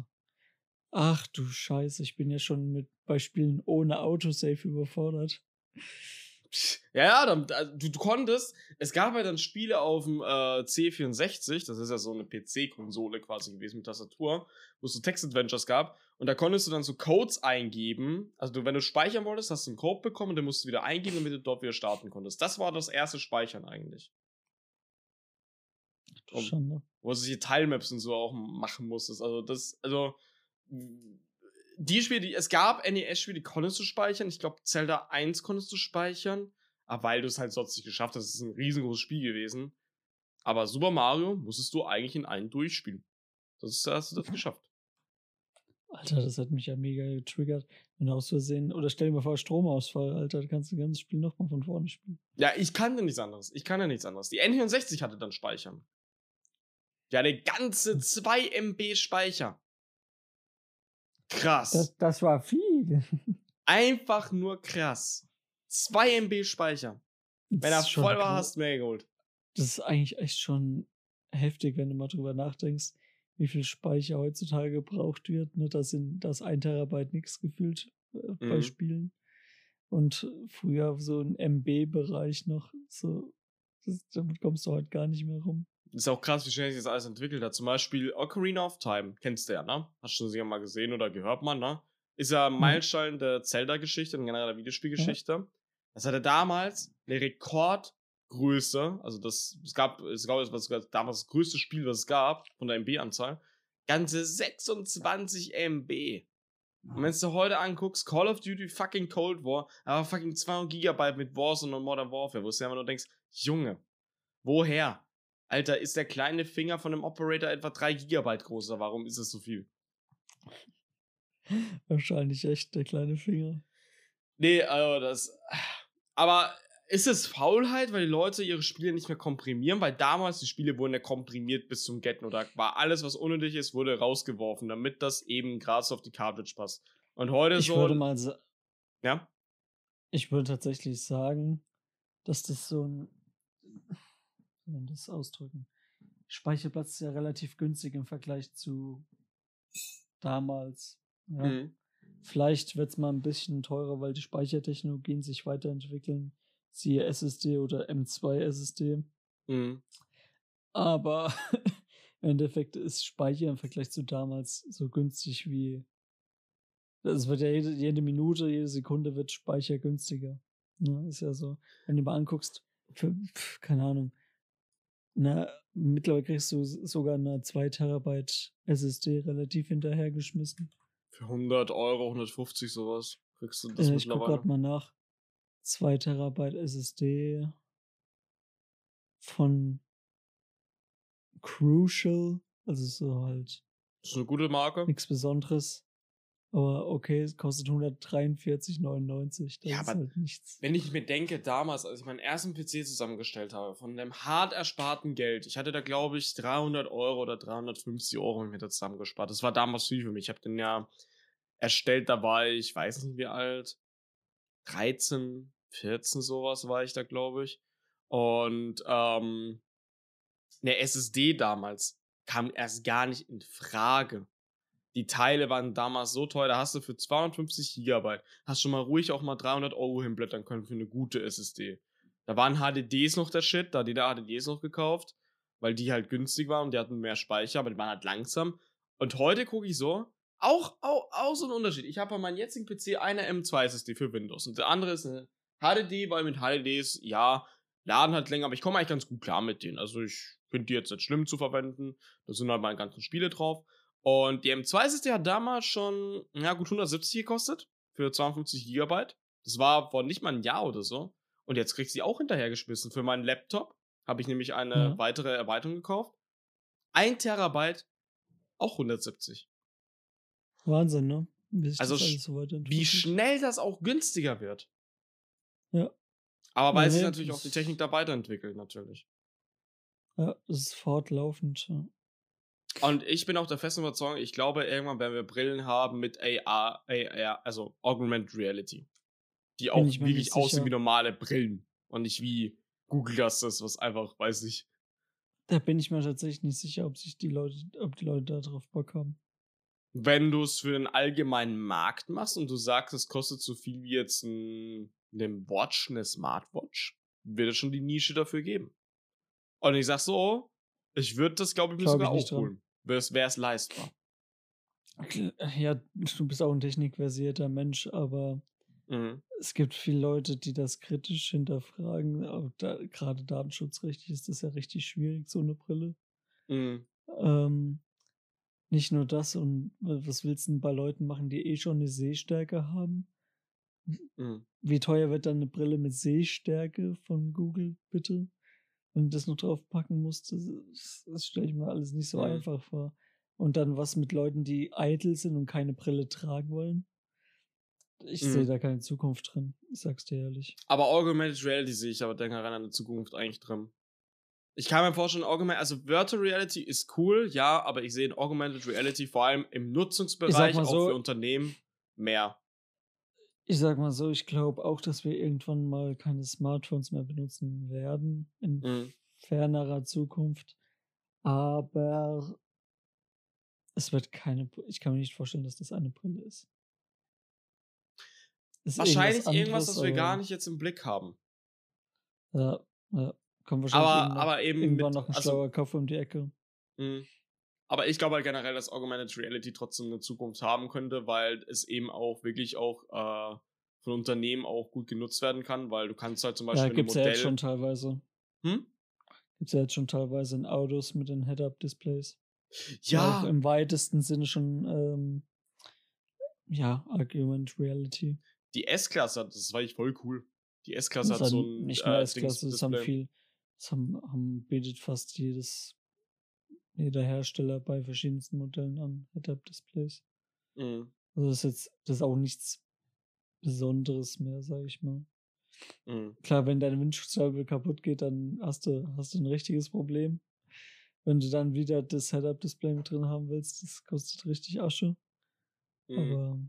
[SPEAKER 2] Ach du Scheiße, ich bin ja schon mit bei Spielen ohne Autosave überfordert.
[SPEAKER 1] Ja, dann, du, du, konntest, es gab ja dann Spiele auf dem äh, C64, das ist ja so eine PC-Konsole quasi gewesen mit Tastatur, wo es so Text-Adventures gab und da konntest du dann so Codes eingeben. Also du, wenn du speichern wolltest, hast du einen Code bekommen und den musst du wieder eingeben, damit du dort wieder starten konntest. Das war das erste Speichern eigentlich.
[SPEAKER 2] Schon, ne?
[SPEAKER 1] Wo du solche Teilmaps und so auch machen musstest. Also das, also die Spiele, die es gab, NES-Spiele, die konntest du speichern. Ich glaube, Zelda 1 konntest du speichern. Aber weil du es halt sonst nicht geschafft hast, ist ein riesengroßes Spiel gewesen. Aber Super Mario musstest du eigentlich in einen durchspielen. Das hast du das geschafft.
[SPEAKER 2] Alter, das hat mich ja mega getriggert. Wenn du aus Versehen, oder stell dir mal vor, Stromausfall, Alter, kannst du das ganze Spiel nochmal von vorne spielen.
[SPEAKER 1] Ja, ich kann ja nichts anderes. Ich kann ja nichts anderes. Die N64 hatte dann Speichern. Die hatte ganze 2 MB Speicher. Krass.
[SPEAKER 2] Das, das war viel.
[SPEAKER 1] Einfach nur krass. 2 MB Speicher. Wenn er voll war, hast du mehr geholt.
[SPEAKER 2] Das ist eigentlich echt schon heftig, wenn du mal drüber nachdenkst, wie viel Speicher heutzutage gebraucht wird. Ne? Das sind das 1 Terabyte nichts gefühlt äh, bei mhm. Spielen. Und früher so ein MB-Bereich noch, so, das, damit kommst du heute gar nicht mehr rum.
[SPEAKER 1] Ist auch krass, wie schnell sich das alles entwickelt hat. Zum Beispiel Ocarina of Time, kennst du ja, ne? Hast du sicher mal gesehen oder gehört man, ne? Ist ja ein mhm. Meilenstein der Zelda-Geschichte und generell der Videospielgeschichte. Ja. Das hatte damals eine Rekordgröße, also das, es gab, es gab was, damals das größte Spiel, was es gab, von der MB-Anzahl, ganze 26 MB. Und wenn du heute anguckst, Call of Duty fucking Cold War, aber fucking 200 Gigabyte mit Warzone und Modern Warfare, wo du ja immer nur denkst, Junge, woher? Alter, ist der kleine Finger von dem Operator etwa 3 GB groß? Warum ist es so viel?
[SPEAKER 2] Wahrscheinlich echt der kleine Finger.
[SPEAKER 1] Nee, also das. Aber ist es Faulheit, weil die Leute ihre Spiele nicht mehr komprimieren? Weil damals die Spiele wurden ja komprimiert bis zum Getten oder war alles, was unnötig ist, wurde rausgeworfen, damit das eben gerade auf die Cartridge passt. Und heute
[SPEAKER 2] ich
[SPEAKER 1] so.
[SPEAKER 2] Ich würde mal.
[SPEAKER 1] Ja?
[SPEAKER 2] Ich würde tatsächlich sagen, dass das so ein wenn das ausdrücken. Speicherplatz ist ja relativ günstig im Vergleich zu damals. Ja.
[SPEAKER 1] Mhm.
[SPEAKER 2] Vielleicht wird es mal ein bisschen teurer, weil die Speichertechnologien sich weiterentwickeln. Siehe SSD oder M2 SSD.
[SPEAKER 1] Mhm.
[SPEAKER 2] Aber im Endeffekt ist Speicher im Vergleich zu damals so günstig wie. Es wird ja jede, jede Minute, jede Sekunde wird Speicher günstiger. Ja, ist ja so. Wenn du mal anguckst, für, keine Ahnung, na, mittlerweile kriegst du sogar eine 2 Terabyte SSD relativ hinterhergeschmissen.
[SPEAKER 1] Für 100 Euro, 150 sowas kriegst du das
[SPEAKER 2] Äh, ich guck
[SPEAKER 1] mittlerweile.
[SPEAKER 2] grad mal nach. 2 Terabyte SSD von Crucial, also so halt
[SPEAKER 1] Das ist eine gute Marke.
[SPEAKER 2] nichts Besonderes. Aber okay, es kostet 143,99. Das
[SPEAKER 1] Ja,
[SPEAKER 2] ist
[SPEAKER 1] aber
[SPEAKER 2] halt nichts.
[SPEAKER 1] Wenn ich mir denke, damals, als ich meinen ersten PC zusammengestellt habe, von dem hart ersparten Geld, ich hatte da, glaube ich, 300 Euro oder 350 Euro mir da zusammengespart. Das war damals viel für mich. Ich habe den ja erstellt, da war ich, ich weiß nicht wie alt, 13, 14 sowas war ich da, glaube ich. Und ähm, eine SSD damals kam erst gar nicht in Frage. Die Teile waren damals so teuer, da hast du für 250 Gigabyte, hast schon mal ruhig auch mal 300 Euro hinblättern können für eine gute SSD. Da waren HDDs noch der Shit, da hat jeder HDDs noch gekauft, weil die halt günstig waren und die hatten mehr Speicher, aber die waren halt langsam. Und heute gucke ich so, auch, auch, auch so ein Unterschied. Ich habe bei meinem jetzigen PC eine M2 SSD für Windows und der andere ist eine HDD, weil mit HDDs, ja, laden halt länger, aber ich komme eigentlich ganz gut klar mit denen. Also ich finde die jetzt nicht schlimm zu verwenden. Da sind halt meine ganzen Spiele drauf. Und die M2 SSD hat damals schon, ja gut, 170 gekostet für 52 Gigabyte. Das war vor nicht mal ein Jahr oder so. Und jetzt krieg ich sie auch hinterhergeschmissen. Für meinen Laptop habe ich nämlich eine
[SPEAKER 2] Ja.
[SPEAKER 1] weitere Erweiterung gekauft. Ein Terabyte, auch 170.
[SPEAKER 2] Wahnsinn, ne? Wie
[SPEAKER 1] Also
[SPEAKER 2] so
[SPEAKER 1] Wie schnell das auch günstiger wird.
[SPEAKER 2] Ja.
[SPEAKER 1] Aber weil
[SPEAKER 2] Ja,
[SPEAKER 1] sich
[SPEAKER 2] nee,
[SPEAKER 1] natürlich auch die Technik da weiterentwickelt, natürlich.
[SPEAKER 2] Ja, das ist fortlaufend. Ja.
[SPEAKER 1] Und ich bin auch der festen Überzeugung, ich glaube, irgendwann werden wir Brillen haben mit AR, AR also Augmented Reality. Die auch wirklich aussehen wie normale Brillen. Und nicht wie Google das ist, was einfach, weiß ich.
[SPEAKER 2] Da bin ich mir tatsächlich nicht sicher, ob sich die Leute, ob die Leute da drauf Bock haben.
[SPEAKER 1] Wenn du es für den allgemeinen Markt machst und du sagst, es kostet so viel wie jetzt ein, eine Watch, eine Smartwatch, wird es schon die Nische dafür geben. Und ich sag so, ich würde das, glaube ich, mir
[SPEAKER 2] Glaub
[SPEAKER 1] sogar
[SPEAKER 2] ich nicht
[SPEAKER 1] auch holen. Wäre es leistbar.
[SPEAKER 2] Ja, du bist auch ein technikversierter Mensch, aber
[SPEAKER 1] Mhm.
[SPEAKER 2] es gibt viele Leute, die das kritisch hinterfragen. Da, gerade datenschutzrechtlich ist das ja richtig schwierig, so eine Brille.
[SPEAKER 1] Mhm.
[SPEAKER 2] Ähm, nicht nur das, und was willst du denn bei Leuten machen, die eh schon eine Sehstärke haben?
[SPEAKER 1] Mhm.
[SPEAKER 2] Wie teuer wird dann eine Brille mit Sehstärke von Google, bitte? Du das noch drauf packen musst, das, das stelle ich mir alles nicht so
[SPEAKER 1] Mhm.
[SPEAKER 2] einfach vor. Und dann was mit Leuten, die eitel sind und keine Brille tragen wollen? Ich
[SPEAKER 1] Mhm.
[SPEAKER 2] sehe da keine Zukunft drin, ich sag's dir ehrlich.
[SPEAKER 1] Aber Augmented Reality sehe ich aber denke an eine Zukunft eigentlich drin. Ich kann mir vorstellen, Augmented, also Virtual Reality ist cool, ja, aber ich sehe in Augmented Reality vor allem im Nutzungsbereich
[SPEAKER 2] mal
[SPEAKER 1] auch
[SPEAKER 2] so-
[SPEAKER 1] für Unternehmen mehr.
[SPEAKER 2] Ich sag mal so, ich glaube auch, dass wir irgendwann mal keine Smartphones mehr benutzen werden in
[SPEAKER 1] Mhm.
[SPEAKER 2] fernerer Zukunft. Aber es wird keine, ich kann mir nicht vorstellen, dass das eine Brille ist. Ist
[SPEAKER 1] Wahrscheinlich irgendwas,
[SPEAKER 2] anderes,
[SPEAKER 1] was wir gar nicht jetzt im Blick haben.
[SPEAKER 2] Ja, ja. Kommt wahrscheinlich
[SPEAKER 1] Aber,
[SPEAKER 2] irgendwann,
[SPEAKER 1] aber eben
[SPEAKER 2] irgendwann
[SPEAKER 1] mit,
[SPEAKER 2] noch ein
[SPEAKER 1] also,
[SPEAKER 2] schlauer Kopf um die Ecke.
[SPEAKER 1] mh. Aber ich glaube halt generell, dass Augmented Reality trotzdem eine Zukunft haben könnte, weil es eben auch wirklich auch äh, von Unternehmen auch gut genutzt werden kann, weil du kannst halt zum Beispiel
[SPEAKER 2] Ja,
[SPEAKER 1] du
[SPEAKER 2] gibt's ja jetzt schon teilweise.
[SPEAKER 1] hm?
[SPEAKER 2] Gibt's ja jetzt schon teilweise in Autos mit den Head-Up-Displays.
[SPEAKER 1] Ja,
[SPEAKER 2] Auch im weitesten Sinne schon, ähm, ja, Argument Reality.
[SPEAKER 1] die S-Klasse, hat- das war ich voll cool. Die S-Klasse hat so ein
[SPEAKER 2] nicht nur
[SPEAKER 1] äh,
[SPEAKER 2] S-Klasse, das haben viel, das haben, haben bietet fast jedes, jeder Hersteller bei verschiedensten Modellen an Head-Up-Displays.
[SPEAKER 1] Mhm.
[SPEAKER 2] Also das ist jetzt, das ist auch nichts Besonderes mehr, sage ich mal.
[SPEAKER 1] Mhm.
[SPEAKER 2] Klar, wenn deine Windschutzscheibe kaputt geht, dann hast du, hast du ein richtiges Problem. Wenn du dann wieder das Head-Up-Display mit drin haben willst, das kostet richtig Asche.
[SPEAKER 1] Mhm.
[SPEAKER 2] Aber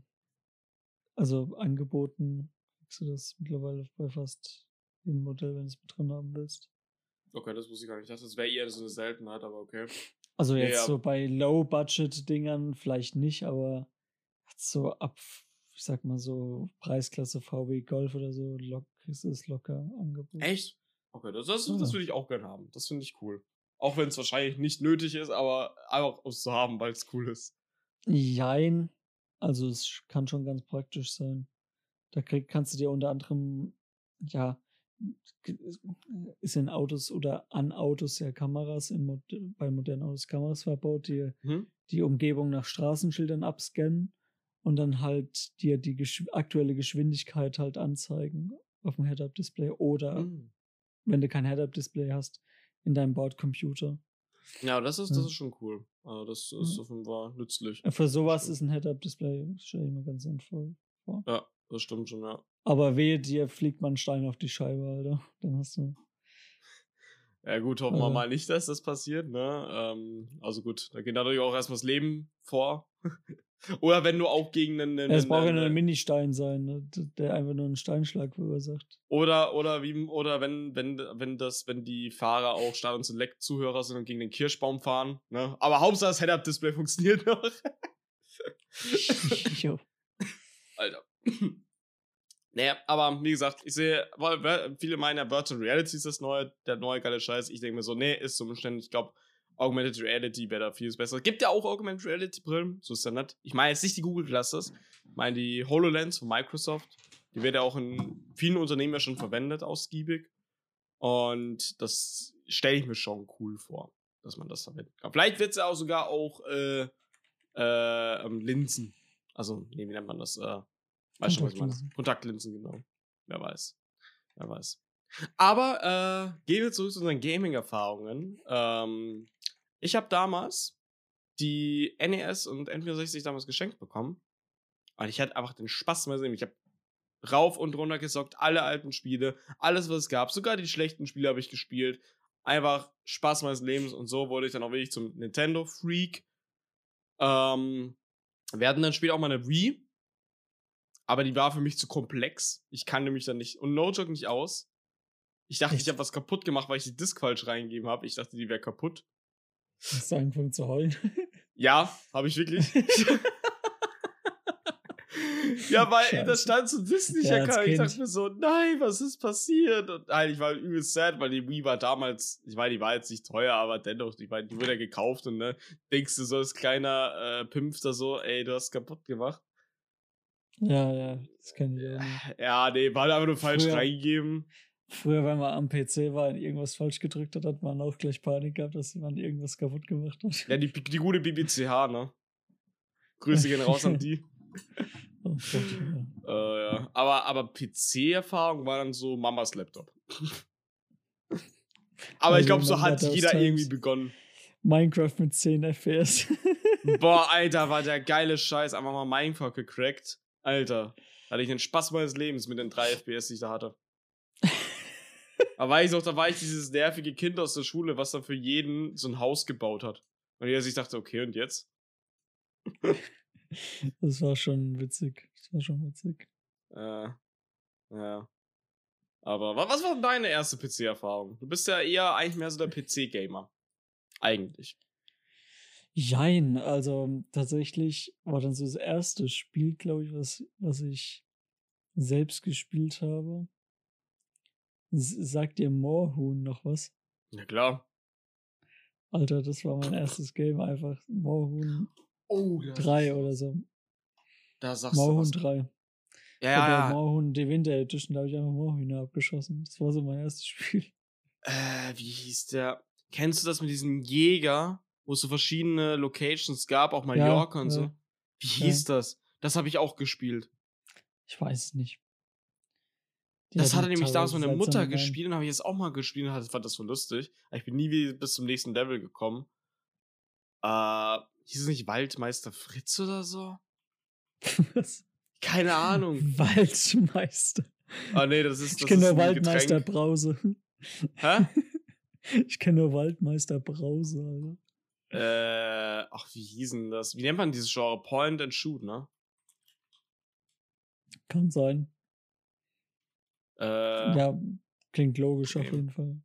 [SPEAKER 2] also angeboten kriegst du das mittlerweile bei fast jedem Modell, wenn du es mit drin haben willst.
[SPEAKER 1] Okay, das wusste ich gar nicht. Ich dachte, das wäre eher so eine Seltenheit, aber okay.
[SPEAKER 2] Also jetzt
[SPEAKER 1] ja.
[SPEAKER 2] so bei Low-Budget-Dingern vielleicht nicht, aber so ab, ich sag mal so Preisklasse VW Golf oder so, lock, ist es locker angeboten.
[SPEAKER 1] Echt? Okay, das, das,
[SPEAKER 2] Ja.
[SPEAKER 1] das würde ich auch gern haben. Das finde ich cool. Auch wenn es wahrscheinlich nicht nötig ist, aber einfach um es zu haben, weil es cool ist.
[SPEAKER 2] Jein. Also es kann schon ganz praktisch sein. Da krieg, kannst du dir unter anderem, ja, ist in Autos oder an Autos ja Kameras, in bei modernen Autos Kameras verbaut, die
[SPEAKER 1] Hm?
[SPEAKER 2] die Umgebung nach Straßenschildern abscannen und dann halt dir die Gesch aktuelle Geschwindigkeit halt anzeigen auf dem Head-Up-Display oder
[SPEAKER 1] Hm.
[SPEAKER 2] wenn du kein Head-Up-Display hast, in deinem Bordcomputer.
[SPEAKER 1] Ja, das ist, das ist schon cool. Also das ist jeden Fall nützlich.
[SPEAKER 2] Für sowas ist ein Head-Up-Display, stelle ich mir ganz sinnvoll vor.
[SPEAKER 1] Ja, das stimmt schon, ja.
[SPEAKER 2] Aber wehe, dir fliegt mal ein Stein auf die Scheibe, Alter. Dann hast du.
[SPEAKER 1] Ja, gut, hoffen wir
[SPEAKER 2] Äh.
[SPEAKER 1] mal nicht, dass das passiert, ne? Ähm, also gut, da geht natürlich auch erstmal das Leben vor. Oder wenn du auch gegen einen. einen,
[SPEAKER 2] es braucht ja
[SPEAKER 1] einen,
[SPEAKER 2] nur ein
[SPEAKER 1] einen
[SPEAKER 2] Ministein sein, ne? der einfach nur einen Steinschlag verursacht.
[SPEAKER 1] oder, oder wie, oder wenn, wenn, wenn das, wenn die Fahrer auch Start- und Select-Zuhörer sind und gegen den Kirschbaum fahren, ne? Aber Hauptsache das Head-Up-Display funktioniert noch. Alter. Naja, aber wie gesagt, ich sehe, weil viele meinen ja Virtual Reality ist das neue, der neue geile Scheiß. Ich denke mir so, nee, ist zum Umständen, ich glaube, Augmented Reality wäre da vieles besser. Gibt ja auch Augmented Reality Brillen, so ist ja nicht. Ich meine jetzt nicht die Google Glasses, ich meine die HoloLens von Microsoft. Die wird ja auch in vielen Unternehmen ja schon verwendet, ausgiebig. Und das stelle ich mir schon cool vor, dass man das verwenden kann. Vielleicht wird es ja auch sogar auch äh, äh, ähm, Linsen. Also, nee, wie nennt man das? Äh, weißt schon, was ich meine?
[SPEAKER 2] Kontaktlinsen.
[SPEAKER 1] Kontaktlinsen, genau. Wer weiß. Wer weiß. Aber äh, gehen wir zurück zu unseren Gaming-Erfahrungen. Ähm, ich habe damals die NES und N64 damals geschenkt bekommen. Und ich hatte einfach den Spaß mal sehen. Ich habe rauf und runter gesockt, alle alten Spiele, alles, was es gab. Sogar die schlechten Spiele habe ich gespielt. Einfach Spaß meines Lebens. Und so wurde ich dann auch wirklich zum Nintendo-Freak. Ähm, wir hatten dann später auch mal eine Wii. Aber die war für mich zu komplex. Ich kannte mich dann nicht. Und No Joke nicht aus. Ich dachte, ich
[SPEAKER 2] Echt?
[SPEAKER 1] habe was kaputt gemacht, weil ich die Disk falsch reingegeben habe. Ich dachte, die wäre kaputt.
[SPEAKER 2] Hast du angefangen zu heulen?
[SPEAKER 1] Ja, habe ich wirklich. ja, weil
[SPEAKER 2] Scheiße.
[SPEAKER 1] das stand so Disney
[SPEAKER 2] Ja,
[SPEAKER 1] Ich dachte mir so, nein, was ist passiert? Und nein, ich war übelst sad, weil die Wii war damals, ich meine, die war jetzt nicht teuer, aber dennoch, die, war, die wurde ja gekauft und ne, denkst du so als kleiner äh, Pimpster so, ey, du hast kaputt gemacht.
[SPEAKER 2] Ja, ja, das kenne ich auch nicht.
[SPEAKER 1] Ja, nee, war einfach nur falsch
[SPEAKER 2] Früher-
[SPEAKER 1] reingegeben.
[SPEAKER 2] Früher, wenn man am PC war und irgendwas falsch gedrückt hat, hat man auch gleich Panik gehabt, dass jemand irgendwas kaputt gemacht hat.
[SPEAKER 1] Ja, die, die gute BBCH, ne? Grüße gehen raus an die.
[SPEAKER 2] Oh Gott, ja.
[SPEAKER 1] Äh, ja. Aber, aber PC-Erfahrung war dann so Mamas Laptop. aber ich glaube, so hat jeder irgendwie begonnen.
[SPEAKER 2] Minecraft mit 10 FPS.
[SPEAKER 1] Boah, Alter, war der geile Scheiß. Einfach mal Minecraft gecrackt. Alter, da hatte ich den Spaß meines Lebens mit den 3 FPS, die ich da hatte. da war ich auch, da war ich dieses nervige Kind aus der Schule, was dann für jeden so ein Haus gebaut hat. Und jeder sich dachte, okay, und jetzt?
[SPEAKER 2] Das war schon witzig. Das war schon witzig.
[SPEAKER 1] Äh, ja. Aber wa- was war denn deine erste PC-Erfahrung? Du bist ja eher eigentlich mehr so der PC-Gamer. Eigentlich.
[SPEAKER 2] Jein, also tatsächlich war dann so das erste Spiel, glaube ich, was, was ich selbst gespielt habe. S sagt dir Moorhuhn noch was?
[SPEAKER 1] Ja, klar.
[SPEAKER 2] Alter, das war mein erstes Game, einfach Moorhuhn
[SPEAKER 1] Oh, da,
[SPEAKER 2] 3 oder so.
[SPEAKER 1] da sagst du
[SPEAKER 2] Moorhuhn
[SPEAKER 1] was.
[SPEAKER 2] 3.
[SPEAKER 1] Ja,
[SPEAKER 2] Ja,
[SPEAKER 1] ja.
[SPEAKER 2] Moorhuhn die Winter Edition, da habe ich einfach Moorhühner abgeschossen. Das war so mein erstes Spiel.
[SPEAKER 1] Äh, wie hieß der? Kennst du das mit diesem Jäger, wo es so verschiedene Locations gab, auch Mallorca und so?
[SPEAKER 2] ja.
[SPEAKER 1] Wie hieß das? Das habe ich auch gespielt.
[SPEAKER 2] Ich weiß es nicht. Die
[SPEAKER 1] Das hatte nämlich damals meine Mutter
[SPEAKER 2] Namen.
[SPEAKER 1] gespielt und habe ich jetzt auch mal gespielt und fand das so lustig. Ich bin nie wie bis zum nächsten Level gekommen. Äh, hieß es nicht Waldmeister Fritz oder so?
[SPEAKER 2] Was?
[SPEAKER 1] Keine Ahnung.
[SPEAKER 2] Waldmeister.
[SPEAKER 1] Ah, nee, das ist.
[SPEAKER 2] Ich
[SPEAKER 1] Das
[SPEAKER 2] kenne
[SPEAKER 1] ist
[SPEAKER 2] nur Waldmeister
[SPEAKER 1] Getränk.
[SPEAKER 2] Brause.
[SPEAKER 1] Hä?
[SPEAKER 2] Ich kenne nur Waldmeister Brause, Alter.
[SPEAKER 1] Äh, ach, wie hieß denn das? Wie nennt man dieses Genre? Point and Shoot, ne?
[SPEAKER 2] Kann sein.
[SPEAKER 1] Äh,
[SPEAKER 2] Ja, klingt logisch auf
[SPEAKER 1] okay.
[SPEAKER 2] jeden Fall.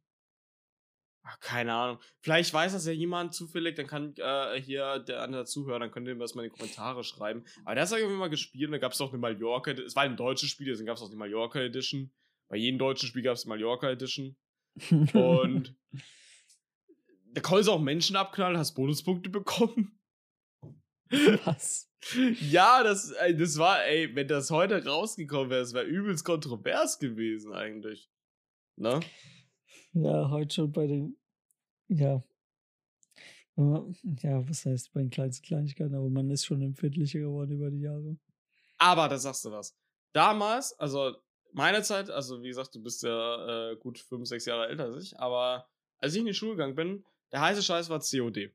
[SPEAKER 1] Ach, keine Ahnung. Vielleicht weiß das ja jemand zufällig, dann kann äh, hier der andere zuhören, dann könnt ihr mir das mal in die Kommentare schreiben. Aber das habe ich irgendwie mal gespielt und da gab es auch eine Mallorca, es war ein deutsches Spiel, deswegen gab es auch die Mallorca Edition. Bei jedem deutschen Spiel gab es die Mallorca Edition. und da konntest du auch Menschen abknallen, hast Bonuspunkte bekommen. Was? Ja, das, das war, ey, wenn das heute rausgekommen wäre, das wäre übelst kontrovers gewesen eigentlich. Ne?
[SPEAKER 2] Ja, heute schon bei den, ja. Ja, was heißt bei den kleinsten Kleinigkeiten, aber man ist schon empfindlicher geworden über die Jahre.
[SPEAKER 1] Aber da sagst du was. Damals, also meine Zeit, also wie gesagt, du bist ja äh, gut fünf, sechs Jahre älter als ich, aber als ich in die Schule gegangen bin, der heiße Scheiß war COD.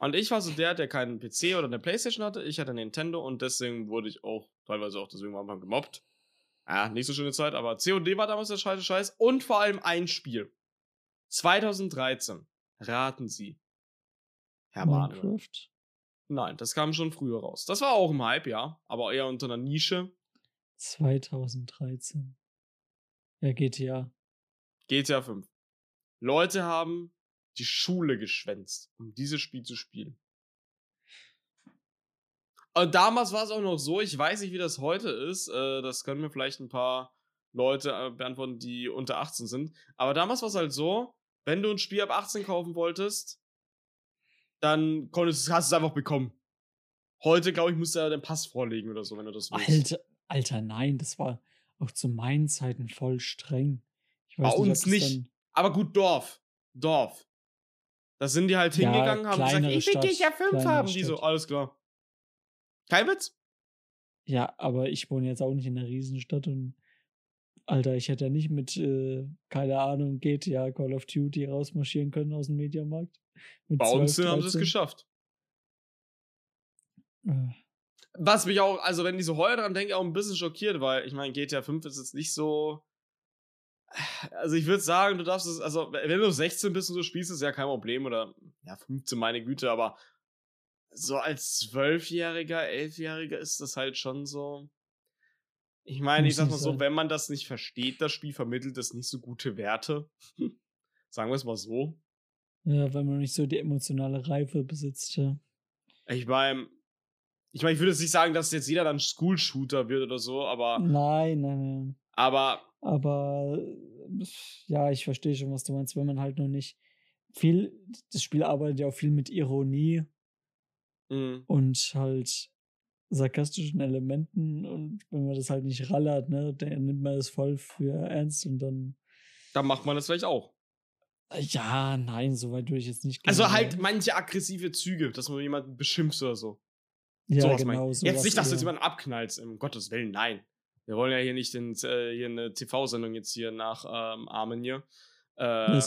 [SPEAKER 1] Und ich war so der, der keinen PC oder eine Playstation hatte. Ich hatte Nintendo und deswegen wurde ich auch teilweise auch deswegen am Anfang gemobbt. Ja, nicht so schöne Zeit, aber COD war damals der scheiße Scheiß. Und vor allem ein Spiel. 2013. Raten Sie. Herr Minecraft? Nein, das kam schon früher raus. Das war auch im Hype, ja, aber eher unter einer Nische.
[SPEAKER 2] 2013. Ja, GTA.
[SPEAKER 1] GTA 5. Leute haben die Schule geschwänzt, um dieses Spiel zu spielen. Und damals war es auch noch so, ich weiß nicht, wie das heute ist, äh, das können mir vielleicht ein paar Leute äh, beantworten, die unter 18 sind. Aber damals war es halt so, wenn du ein Spiel ab 18 kaufen wolltest, dann konntest, hast du es einfach bekommen. Heute, glaube ich, musst du ja den Pass vorlegen oder so, wenn du das
[SPEAKER 2] willst. Alter, Alter, nein, das war auch zu meinen Zeiten voll streng.
[SPEAKER 1] Bei nicht, uns nicht. Aber gut, Dorf. Dorf. Da sind die halt ja, hingegangen, haben gesagt, ich will GTA 5 haben. Die so, alles klar. Kein Witz?
[SPEAKER 2] Ja, aber ich wohne jetzt auch nicht in einer Riesenstadt und Alter, ich hätte ja nicht mit, äh, keine Ahnung, GTA, Call of Duty rausmarschieren können aus dem Mediamarkt.
[SPEAKER 1] Mit Bei 12, uns 13. haben sie es geschafft. Äh. Was mich auch, also wenn ich so heuer dran denke, auch ein bisschen schockiert, weil ich meine, GTA 5 ist jetzt nicht so also ich würde sagen, du darfst es, also wenn du 16 bist und so spielst, ist ja kein Problem oder ja, 15, meine Güte, aber so als Zwölfjähriger, Elfjähriger ist das halt schon so. Ich meine, ich sag mal so, wenn man das nicht versteht, das Spiel vermittelt das nicht so gute Werte. sagen wir es mal so.
[SPEAKER 2] Ja, weil man nicht so die emotionale Reife besitzt, ja.
[SPEAKER 1] Ich meine, ich meine, ich würde jetzt nicht sagen, dass jetzt jeder dann School-Shooter wird oder so, aber.
[SPEAKER 2] Nein, nein, nein.
[SPEAKER 1] Aber
[SPEAKER 2] aber ja, ich verstehe schon, was du meinst, wenn man halt noch nicht viel, das Spiel arbeitet ja auch viel mit Ironie mhm. und halt sarkastischen Elementen und wenn man das halt nicht rallert, ne, dann nimmt man das voll für ernst und dann.
[SPEAKER 1] Dann macht man das vielleicht auch.
[SPEAKER 2] Ja, nein, so weit würde ich jetzt nicht
[SPEAKER 1] gehen. Also halt manche aggressive Züge, dass man jemanden beschimpft oder so. Ja, sowas genau. So jetzt nicht, dass du jetzt jemanden abknallst, um Gottes Willen, nein. Wir wollen ja hier nicht in, äh, hier eine TV-Sendung jetzt hier nachahmen ähm, hier. Äh,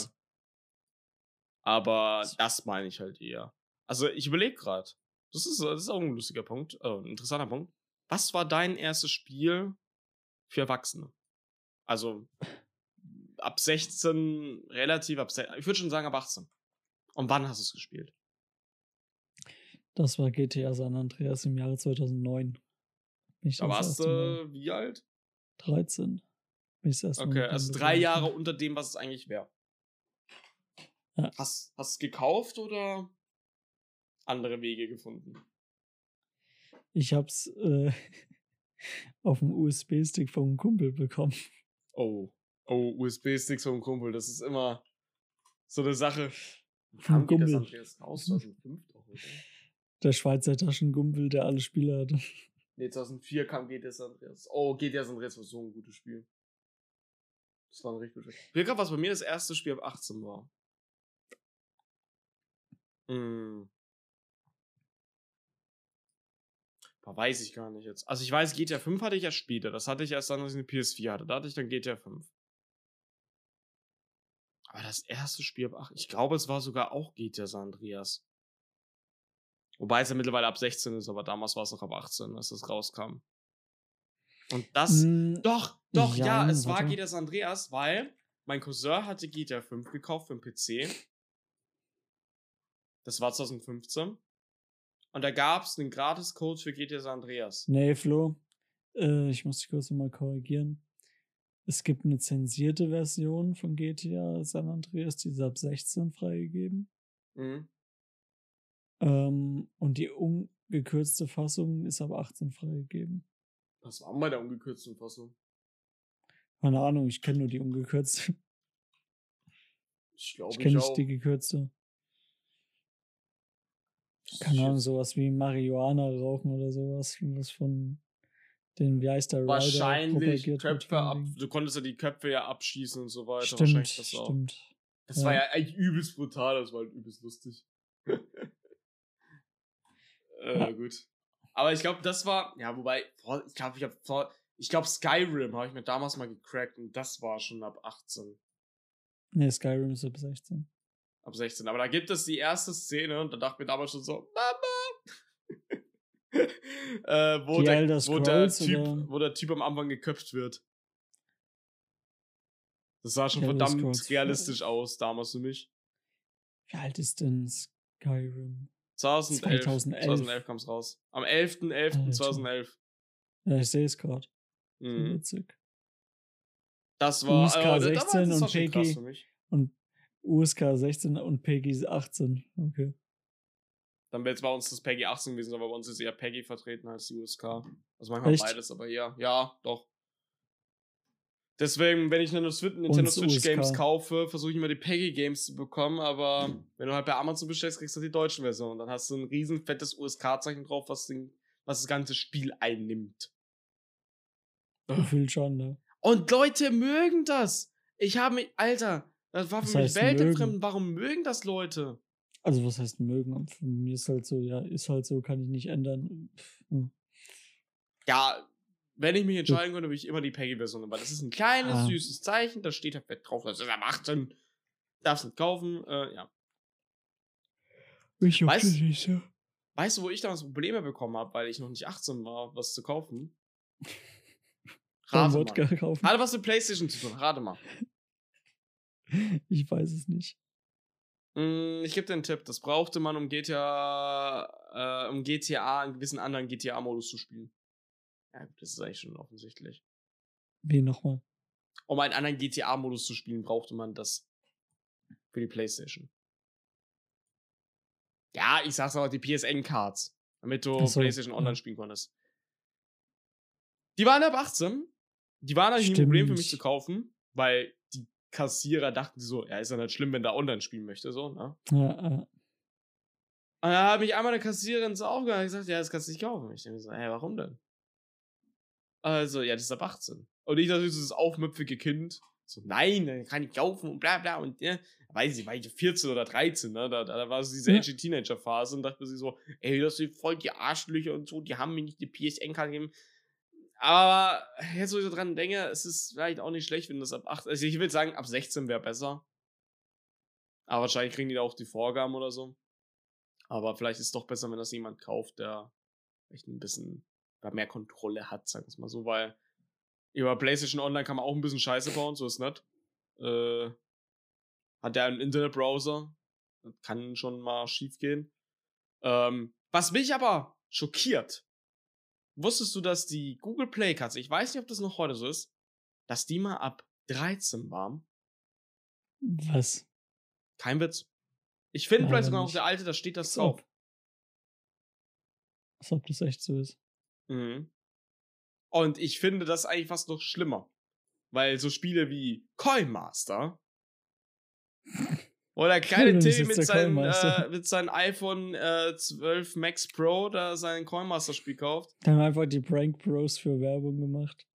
[SPEAKER 1] aber das meine ich halt eher. Also ich überlege gerade. Das ist, das ist auch ein lustiger Punkt, äh, ein interessanter Punkt. Was war dein erstes Spiel für Erwachsene? Also ab 16, relativ ab 16, ich würde schon sagen ab 18. Und wann hast du es gespielt?
[SPEAKER 2] Das war GTA San Andreas im Jahre 2009.
[SPEAKER 1] Da warst du wie alt?
[SPEAKER 2] 13.
[SPEAKER 1] okay, also drei Jahre unter dem, was es eigentlich wäre. Ja. Hast du es gekauft oder andere Wege gefunden?
[SPEAKER 2] Ich hab's äh, auf dem USB-Stick vom Kumpel bekommen.
[SPEAKER 1] Oh, oh, USB-Sticks vom Kumpel, das ist immer so eine Sache. Kam Kumpel. das raus? 2005 doch, oder?
[SPEAKER 2] Der Schweizer Taschengumpel, der alle Spiele hatte.
[SPEAKER 1] Ne, 2004 kam GTA San Andreas. Oh, GTA San Andreas war so ein gutes Spiel. Das war ein richtig gutes Spiel. Ich gerade, was bei mir das erste Spiel ab 18 war. Hm. Weiß ich gar nicht jetzt. Also ich weiß, GTA 5 hatte ich ja später. Das hatte ich erst dann, als ich eine PS4 hatte. Da hatte ich dann GTA 5. Aber das erste Spiel ab 18, ich glaube, es war sogar auch GTA San Andreas. Wobei es ja mittlerweile ab 16 ist, aber damals war es noch ab 18, als es rauskam. Und das, mm, doch, doch, ja, ja es warte. war GTA San Andreas, weil mein Cousin hatte GTA 5 gekauft für den PC. Das war 2015. Und da gab es einen Gratis-Code für GTA San Andreas.
[SPEAKER 2] Nee, Flo, äh, ich muss dich kurz nochmal korrigieren. es gibt eine zensierte Version von GTA San Andreas, die ist ab 16 freigegeben.
[SPEAKER 1] Mhm.
[SPEAKER 2] Ähm, und die ungekürzte Fassung ist ab 18 freigegeben.
[SPEAKER 1] Was war bei der ungekürzten Fassung?
[SPEAKER 2] Keine Ahnung, ich kenne nur die ungekürzte.
[SPEAKER 1] Ich glaube,
[SPEAKER 2] Ich kenne
[SPEAKER 1] auch.
[SPEAKER 2] nicht die gekürzte. Keine Ahnung, sowas wie Marihuana rauchen oder sowas, was von den, wie heißt der Rider
[SPEAKER 1] Wahrscheinlich Köpfe ab. Du konntest ja die Köpfe ja abschießen und so weiter.
[SPEAKER 2] Stimmt,
[SPEAKER 1] das auch.
[SPEAKER 2] stimmt.
[SPEAKER 1] Das
[SPEAKER 2] Ja.
[SPEAKER 1] war ja eigentlich übelst brutal, das war halt übelst lustig. Äh,
[SPEAKER 2] Ja.
[SPEAKER 1] gut. Aber ich glaube, das war, ja, wobei, ich glaube, ich habe vor, ich glaube, Skyrim habe ich mir damals mal gecrackt und das war schon ab 18,
[SPEAKER 2] Nee, Skyrim ist ab 16.
[SPEAKER 1] ab 16. Aber da gibt es die erste Szene und da dachte ich mir damals schon so, Mama! äh, wo, der, wo, der typ,
[SPEAKER 2] oder-
[SPEAKER 1] wo der Typ am Anfang geköpft wird. Das sah schon
[SPEAKER 2] Die
[SPEAKER 1] verdammt realistisch aus damals für mich.
[SPEAKER 2] Wie alt ist denn Skyrim?
[SPEAKER 1] 2011.
[SPEAKER 2] 2011.
[SPEAKER 1] 2011 kam es raus. Am 11.11.2011.
[SPEAKER 2] Ja, ich sehe es gerade.
[SPEAKER 1] Mhm.
[SPEAKER 2] Witzig.
[SPEAKER 1] Das war,
[SPEAKER 2] USK
[SPEAKER 1] äh, da war-
[SPEAKER 2] 16
[SPEAKER 1] das war
[SPEAKER 2] und
[SPEAKER 1] mich.
[SPEAKER 2] Und USK 16 und PEGI 18. Okay.
[SPEAKER 1] Dann wäre jetzt bei uns das Peggy 18 gewesen, aber bei uns ist eher Peggy vertreten als die USK. Also manchmal
[SPEAKER 2] Echt?
[SPEAKER 1] beides, aber ja, ja, doch. Deswegen, wenn ich eine Switch, Nintendo Switch Games kaufe, versuche ich immer die Peggy Games zu bekommen, aber wenn du halt bei Amazon bestellst, kriegst du die deutsche Version. Und dann hast du ein riesen fettes USK-Zeichen drauf, was, den, was das ganze Spiel einnimmt.
[SPEAKER 2] Gefühlt schon, ne?
[SPEAKER 1] Und Leute mögen das. Ich habe mich, Alter, das war für
[SPEAKER 2] Was
[SPEAKER 1] mich
[SPEAKER 2] mögen?
[SPEAKER 1] Warum mögen das Leute?
[SPEAKER 2] Also, was heißt mögen? Für mich ist halt so, ja, ist halt so, kann ich nicht ändern. Hm.
[SPEAKER 1] Ja, wenn ich mich entscheiden könnte, würde ich immer die Peggy-Version nehmen, weil das ist ein kleines,
[SPEAKER 2] Ah.
[SPEAKER 1] süßes Zeichen, da steht da fett drauf, das ist am 18. Darfst nicht kaufen, äh, ja.
[SPEAKER 2] Ich
[SPEAKER 1] Weißt-
[SPEAKER 2] es nicht so.
[SPEAKER 1] Weißt du, wo ich damals Probleme bekommen habe, weil ich noch nicht 18 war, was zu kaufen? Rate
[SPEAKER 2] Wodka
[SPEAKER 1] mal.
[SPEAKER 2] kaufen.
[SPEAKER 1] Hatte was mit Playstation zu tun, rate mal.
[SPEAKER 2] Ich weiß es nicht.
[SPEAKER 1] Mm, ich gebe dir einen Tipp, das brauchte man, um GTA, äh, um GTA, einen gewissen anderen GTA-Modus zu spielen. Ja, gut, das ist eigentlich schon offensichtlich.
[SPEAKER 2] Wie nochmal?
[SPEAKER 1] Um einen anderen GTA-Modus zu spielen, brauchte man das für die Playstation. Ja, ich sag's aber, die PSN-Cards, damit du
[SPEAKER 2] so,
[SPEAKER 1] Playstation
[SPEAKER 2] ja.
[SPEAKER 1] online spielen konntest. Die waren ab 18. Die waren eigentlich ein Problem für mich zu kaufen, weil die Kassierer dachten so, ja, ist ja nicht schlimm, wenn der online spielen möchte, so, ne?
[SPEAKER 2] Ja, ja.
[SPEAKER 1] Und da hat mich einmal eine Kassiererin so aufgehört und gesagt, ja, das kannst du nicht kaufen. Ich denke so, hä, warum denn? Also, ja, das ist ab 18. Und ich natürlich so das aufmüpfige Kind. So, nein, dann kann ich kaufen und bla bla. Und ja, weiß ich, war ich 14 oder 13, ne? Da, da, da war so diese
[SPEAKER 2] Ja.
[SPEAKER 1] edgy Teenager-Phase und dachte sie so, ey, das sind voll die Arschlöcher und so, die haben mir nicht die PSN-Karte gegeben. Aber jetzt, wo ich so dran denke, es ist vielleicht auch nicht schlecht, wenn das ab 18. Also ich würde sagen, ab 16 wäre besser. Aber wahrscheinlich kriegen die da auch die Vorgaben oder so. Aber vielleicht ist es doch besser, wenn das jemand kauft, der echt ein bisschen da mehr Kontrolle hat, sagen wir es mal so, weil über PlayStation Online kann man auch ein bisschen Scheiße bauen, so ist nicht. Äh, hat der einen Internetbrowser, das kann schon mal schief gehen. Ähm, was mich aber schockiert, wusstest du, dass die Google Play Cards, ich weiß nicht, ob das noch heute so ist, dass die mal ab 13 waren?
[SPEAKER 2] Was?
[SPEAKER 1] Kein Witz. Ich finde vielleicht sogar noch der alte, da steht das
[SPEAKER 2] Als
[SPEAKER 1] drauf.
[SPEAKER 2] Als ob das echt so ist.
[SPEAKER 1] Mhm. Und ich finde das eigentlich fast noch schlimmer. Weil so Spiele wie Coin Master oder kleine Till mit, äh, mit seinem iPhone äh, 12 Max Pro da sein Coin Master Spiel kauft.
[SPEAKER 2] Da haben einfach die Prank Bros für Werbung gemacht.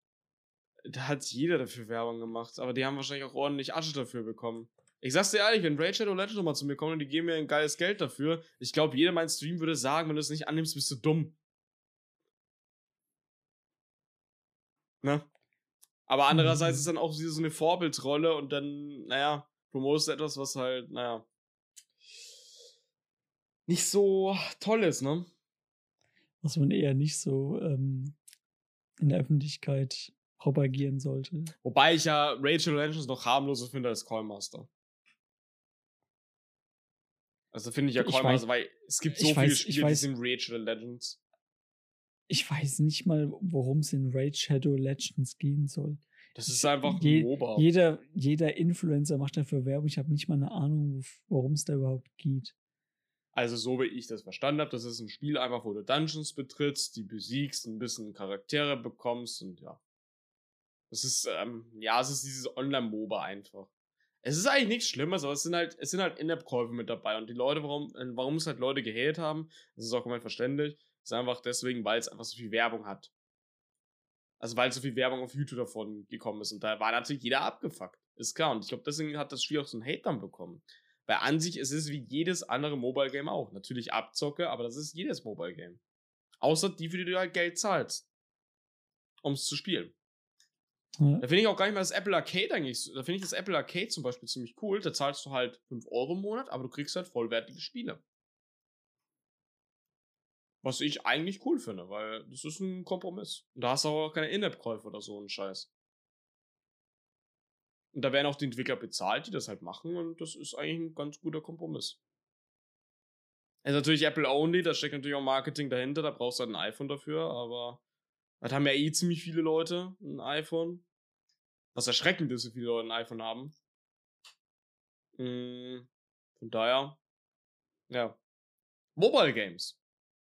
[SPEAKER 1] Da hat jeder dafür Werbung gemacht, aber die haben wahrscheinlich auch ordentlich Asche dafür bekommen. Ich sag's dir ehrlich, wenn Raid Shadow Legends nochmal zu mir kommen und die geben mir ein geiles Geld dafür, ich glaube, jeder in meinem Stream würde sagen, wenn du es nicht annimmst, bist du dumm. Ne? Aber andererseits
[SPEAKER 2] Mhm.
[SPEAKER 1] ist dann auch so eine Vorbildsrolle und dann, naja, promotest etwas, was halt, naja, nicht so toll ist, ne?
[SPEAKER 2] Was man eher nicht so ähm, in der Öffentlichkeit propagieren sollte.
[SPEAKER 1] Wobei ich ja Shadow Legends noch harmloser finde als Coin Master. Also finde ich ja
[SPEAKER 2] Ich
[SPEAKER 1] Coin
[SPEAKER 2] weiß-
[SPEAKER 1] Master, weil es gibt so viele
[SPEAKER 2] weiß-
[SPEAKER 1] Spiele, die
[SPEAKER 2] weiß-
[SPEAKER 1] sind Shadow Legends.
[SPEAKER 2] Ich weiß nicht mal, worum es in Raid Shadow Legends gehen soll.
[SPEAKER 1] Das ist einfach ein
[SPEAKER 2] Je,
[SPEAKER 1] MOBA.
[SPEAKER 2] jeder, jeder Influencer macht dafür Werbung. Ich habe nicht mal eine Ahnung, worum es da überhaupt geht.
[SPEAKER 1] Also so wie ich das verstanden habe, das ist ein Spiel einfach, wo du Dungeons betrittst, die besiegst, ein bisschen Charaktere bekommst und ja. Das ist, ähm, ja, es ist dieses Online-MOBA einfach. Es ist eigentlich nichts Schlimmes, aber es sind halt, es sind halt In-App-Käufe mit dabei. Und die Leute, warum, warum es halt Leute gehatet haben, das ist auch komplett verständlich, ist einfach deswegen, weil es einfach so viel Werbung hat. Also weil so viel Werbung auf YouTube davon gekommen ist. Und da war natürlich jeder abgefuckt. Ist klar. Und ich glaube, deswegen hat das Spiel auch so einen Hate dann bekommen. Weil an sich es ist es wie jedes andere Mobile Game auch. Natürlich Abzocke, aber das ist jedes Mobile Game. Außer die, für die du halt Geld zahlst. Um es zu spielen.
[SPEAKER 2] Ja.
[SPEAKER 1] Da finde ich auch gar nicht mal das Apple Arcade eigentlich. so- Da finde ich das Apple Arcade zum Beispiel ziemlich cool. Da zahlst du halt 5 Euro im Monat, aber du kriegst halt vollwertige Spiele. Was ich eigentlich cool finde, weil das ist ein Kompromiss. Und da hast du auch keine In-App-Käufe oder so einen Scheiß. Und da werden auch die Entwickler bezahlt, die das halt machen, und das ist eigentlich ein ganz guter Kompromiss. ist natürlich Apple only, da steckt natürlich auch Marketing dahinter, da brauchst du halt ein iPhone dafür, aber das haben ja eh ziemlich viele Leute ein iPhone. Was erschreckend ist, wie viele Leute ein iPhone haben. Mm, von daher, ja. Mobile Games.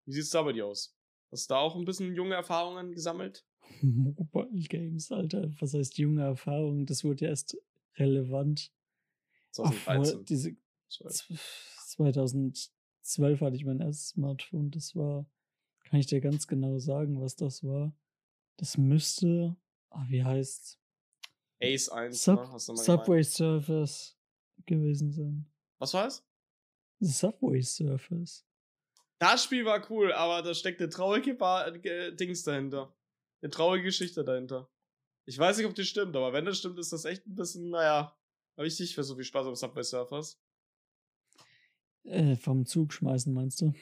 [SPEAKER 1] Wie sieht's da bei dir aus? Hast du da auch ein bisschen junge Erfahrungen gesammelt?
[SPEAKER 2] Mobile Games, Alter. Was heißt junge Erfahrung? Das wurde erst relevant. Ach, vor
[SPEAKER 1] 2013.
[SPEAKER 2] diese
[SPEAKER 1] 12.
[SPEAKER 2] 2012 hatte ich mein erstes Smartphone. Das war, kann ich dir ganz genau sagen, was das war. Das müsste, ah, wie heißt's?
[SPEAKER 1] Ace 1,
[SPEAKER 2] Sub
[SPEAKER 1] ne? Du mal
[SPEAKER 2] Subway
[SPEAKER 1] gemeint.
[SPEAKER 2] Surfers gewesen sein.
[SPEAKER 1] Was war es?
[SPEAKER 2] Subway Surfers.
[SPEAKER 1] Das Spiel war cool, aber da steckt eine traurige Bar äh, Dings dahinter. Eine traurige Geschichte dahinter. Ich weiß nicht, ob die stimmt, aber wenn das stimmt, ist das echt ein bisschen, naja, habe ich nicht für so viel Spaß auf Subway Surfers.
[SPEAKER 2] Äh, vom Zug schmeißen, meinst du?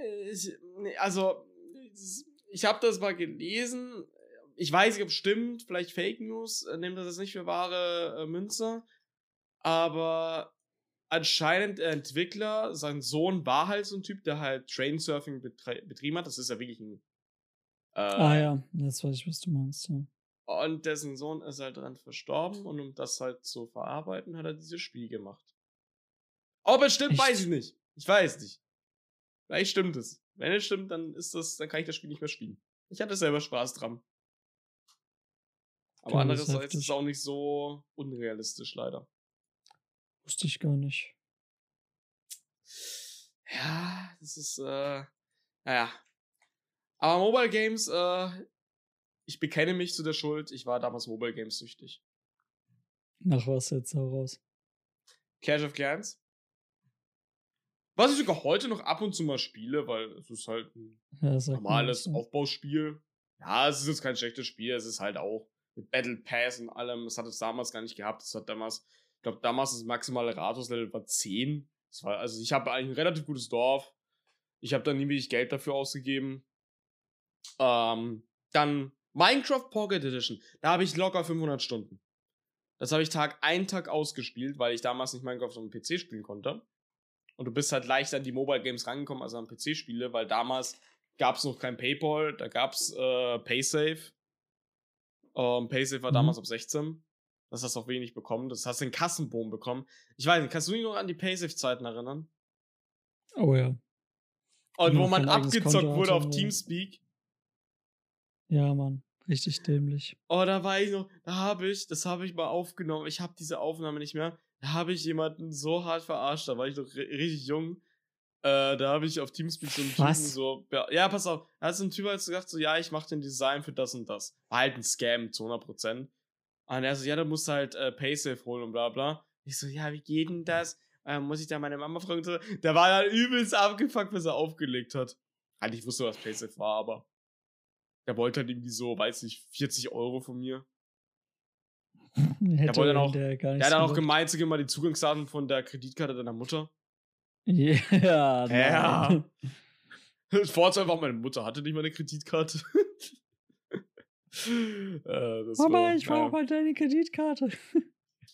[SPEAKER 1] Äh, Ich, nee, also, ich habe das mal gelesen. Ich weiß nicht, ob es stimmt. Vielleicht Fake News. äh, Nehmt das jetzt nicht für wahre Münze. Aber anscheinend der Entwickler, sein Sohn war halt so ein Typ, der halt Trainsurfing betrieben hat. Das ist ja wirklich ein. Äh,
[SPEAKER 2] ah ja, jetzt weiß ich, was du meinst. Ja.
[SPEAKER 1] Und dessen Sohn ist halt dran verstorben. Und um das halt zu verarbeiten, hat er dieses Spiel gemacht. Ob es stimmt,
[SPEAKER 2] Echt?
[SPEAKER 1] weiß ich nicht. Ich weiß nicht. Vielleicht stimmt es. Wenn es stimmt, dann ist das, dann kann ich das Spiel nicht mehr spielen. Ich hatte selber Spaß dran. Aber
[SPEAKER 2] das ist
[SPEAKER 1] andererseits ist es auch nicht so unrealistisch, leider.
[SPEAKER 2] Wusste ich gar nicht.
[SPEAKER 1] Ja, das ist, äh, naja. Aber Mobile Games, äh, ich bekenne mich zu der Schuld. Ich war damals Mobile Games süchtig.
[SPEAKER 2] Nach was jetzt heraus?
[SPEAKER 1] Clash of Clans. Was ich sogar heute noch ab und zu mal spiele, weil es ist halt ein
[SPEAKER 2] Ja,
[SPEAKER 1] normales
[SPEAKER 2] ja.
[SPEAKER 1] Aufbauspiel. Ja, es ist jetzt kein schlechtes Spiel, es ist halt auch mit Battle Pass und allem. Das hat es damals gar nicht gehabt. Das hat damals, glaube, damals das maximale Ratus-Level war 10. Das war, also ich habe eigentlich ein relativ gutes Dorf. Ich habe da nie wirklich Geld dafür ausgegeben. Ähm, dann Minecraft Pocket Edition. Da habe ich locker 500 Stunden. Das habe ich Tag ein Tag ausgespielt, weil ich damals nicht Minecraft auf dem PC spielen konnte. Und du bist halt leicht an die Mobile Games rangekommen als an PC-Spiele, weil damals gab es noch kein PayPal, da gab es äh, PaySafe. Ähm, PaySafe war
[SPEAKER 2] Mhm.
[SPEAKER 1] damals ab 16. Das hast du auch wenig bekommen. Das hast du den Kassenboom bekommen. Ich weiß nicht, kannst du dich noch an die PaySafe-Zeiten erinnern?
[SPEAKER 2] Oh ja.
[SPEAKER 1] Und
[SPEAKER 2] Ja,
[SPEAKER 1] wo man abgezockt wurde auf. Teamspeak.
[SPEAKER 2] Ja, Mann. Richtig dämlich.
[SPEAKER 1] Oh, da war ich noch, da habe ich, das habe ich mal aufgenommen. Ich habe diese Aufnahme nicht mehr. Da habe ich jemanden so hart verarscht. Da war ich noch ri- richtig jung. Äh, da habe ich auf Teamspeak so einen Typen
[SPEAKER 2] Was?
[SPEAKER 1] so. Ja, pass auf. Da hat so ein Typ halt so gesagt, so, ja, ich mache den Design für das und das. War halt ein Scam zu 100%. Und er so, ja, da musst du halt äh, Paysafe holen und bla bla. Ich so, ja, wie geht denn das? Äh, muss ich da meine Mama fragen? So, Der war halt übelst abgefuckt, bis er aufgelegt hat. Halt, ich wusste, was Paysafe war, aber. Der wollte halt irgendwie so, weiß nicht, 40 Euro von mir.
[SPEAKER 2] Hätte
[SPEAKER 1] wollte dann auch-
[SPEAKER 2] der
[SPEAKER 1] Der hat dann auch gemeint, sie mal die Zugangsdaten von der Kreditkarte deiner Mutter.
[SPEAKER 2] Ja,
[SPEAKER 1] Ja.
[SPEAKER 2] nein.
[SPEAKER 1] Das Vorteil war, meine Mutter hatte nicht mal eine Kreditkarte. äh,
[SPEAKER 2] Mama,
[SPEAKER 1] war-
[SPEAKER 2] ich brauche
[SPEAKER 1] naja.
[SPEAKER 2] mal deine Kreditkarte.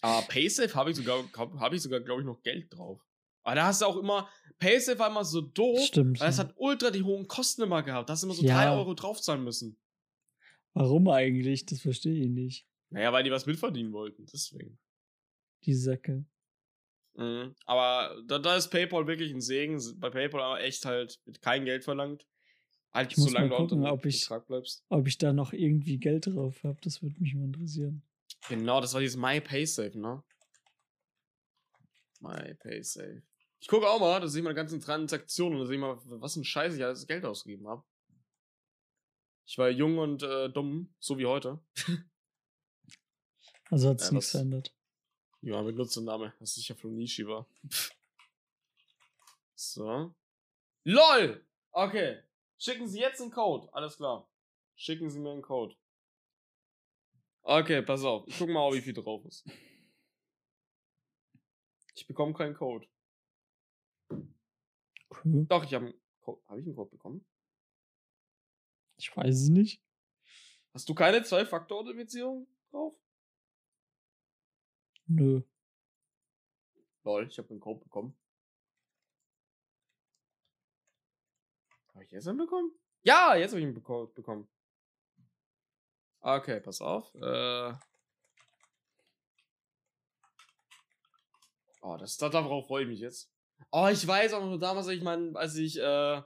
[SPEAKER 1] Aber Paysafe habe ich sogar, habe ich sogar, glaube ich, noch Geld drauf. Aber da hast du auch immer, Paysafe war immer so doof,
[SPEAKER 2] Stimmt.
[SPEAKER 1] weil es
[SPEAKER 2] ja.
[SPEAKER 1] hat ultra die hohen Kosten immer gehabt. Da hast du immer so
[SPEAKER 2] Ja.
[SPEAKER 1] 3 Euro draufzahlen müssen.
[SPEAKER 2] Warum eigentlich? Das verstehe ich nicht.
[SPEAKER 1] Naja, weil die was mitverdienen wollten, deswegen.
[SPEAKER 2] Die Säcke.
[SPEAKER 1] Mhm. Aber da, da ist PayPal wirklich ein Segen. Bei PayPal aber echt halt kein Geld verlangt. Halt,
[SPEAKER 2] ich muss mal gucken, ob ich, ob ich da noch irgendwie Geld drauf habe. Das würde mich mal interessieren.
[SPEAKER 1] Genau, das war dieses MyPaysafe, ne? MyPaysafe. Ich gucke auch mal, da sehe ich meine ganzen Transaktionen und da sehe ich mal, was ein Scheiß ich alles Geld ausgegeben habe. Ich war jung und äh, dumm, so wie heute.
[SPEAKER 2] Also hat es ja, nichts verändert.
[SPEAKER 1] Ja, mit Nutzername, das sicher von Nishi war. so. LOL! Okay. Schicken Sie jetzt einen Code. Alles klar. Schicken Sie mir einen Code. Okay, pass auf. Ich guck mal, wie viel drauf ist. Ich bekomme keinen Code.
[SPEAKER 2] Cool.
[SPEAKER 1] Doch, ich habe einen Code. Habe ich einen Code bekommen?
[SPEAKER 2] Ich weiß es nicht.
[SPEAKER 1] Hast du keine Zwei-Faktor-Authentifizierung drauf?
[SPEAKER 2] Nö.
[SPEAKER 1] Lol, ich habe einen Code bekommen. Ich jetzt einen bekommen? Ja, jetzt habe ich Code bekommen. Okay, pass auf. Äh oh, das, darauf freue ich mich jetzt. Oh, ich weiß auch noch damals, ich meine, als ich äh,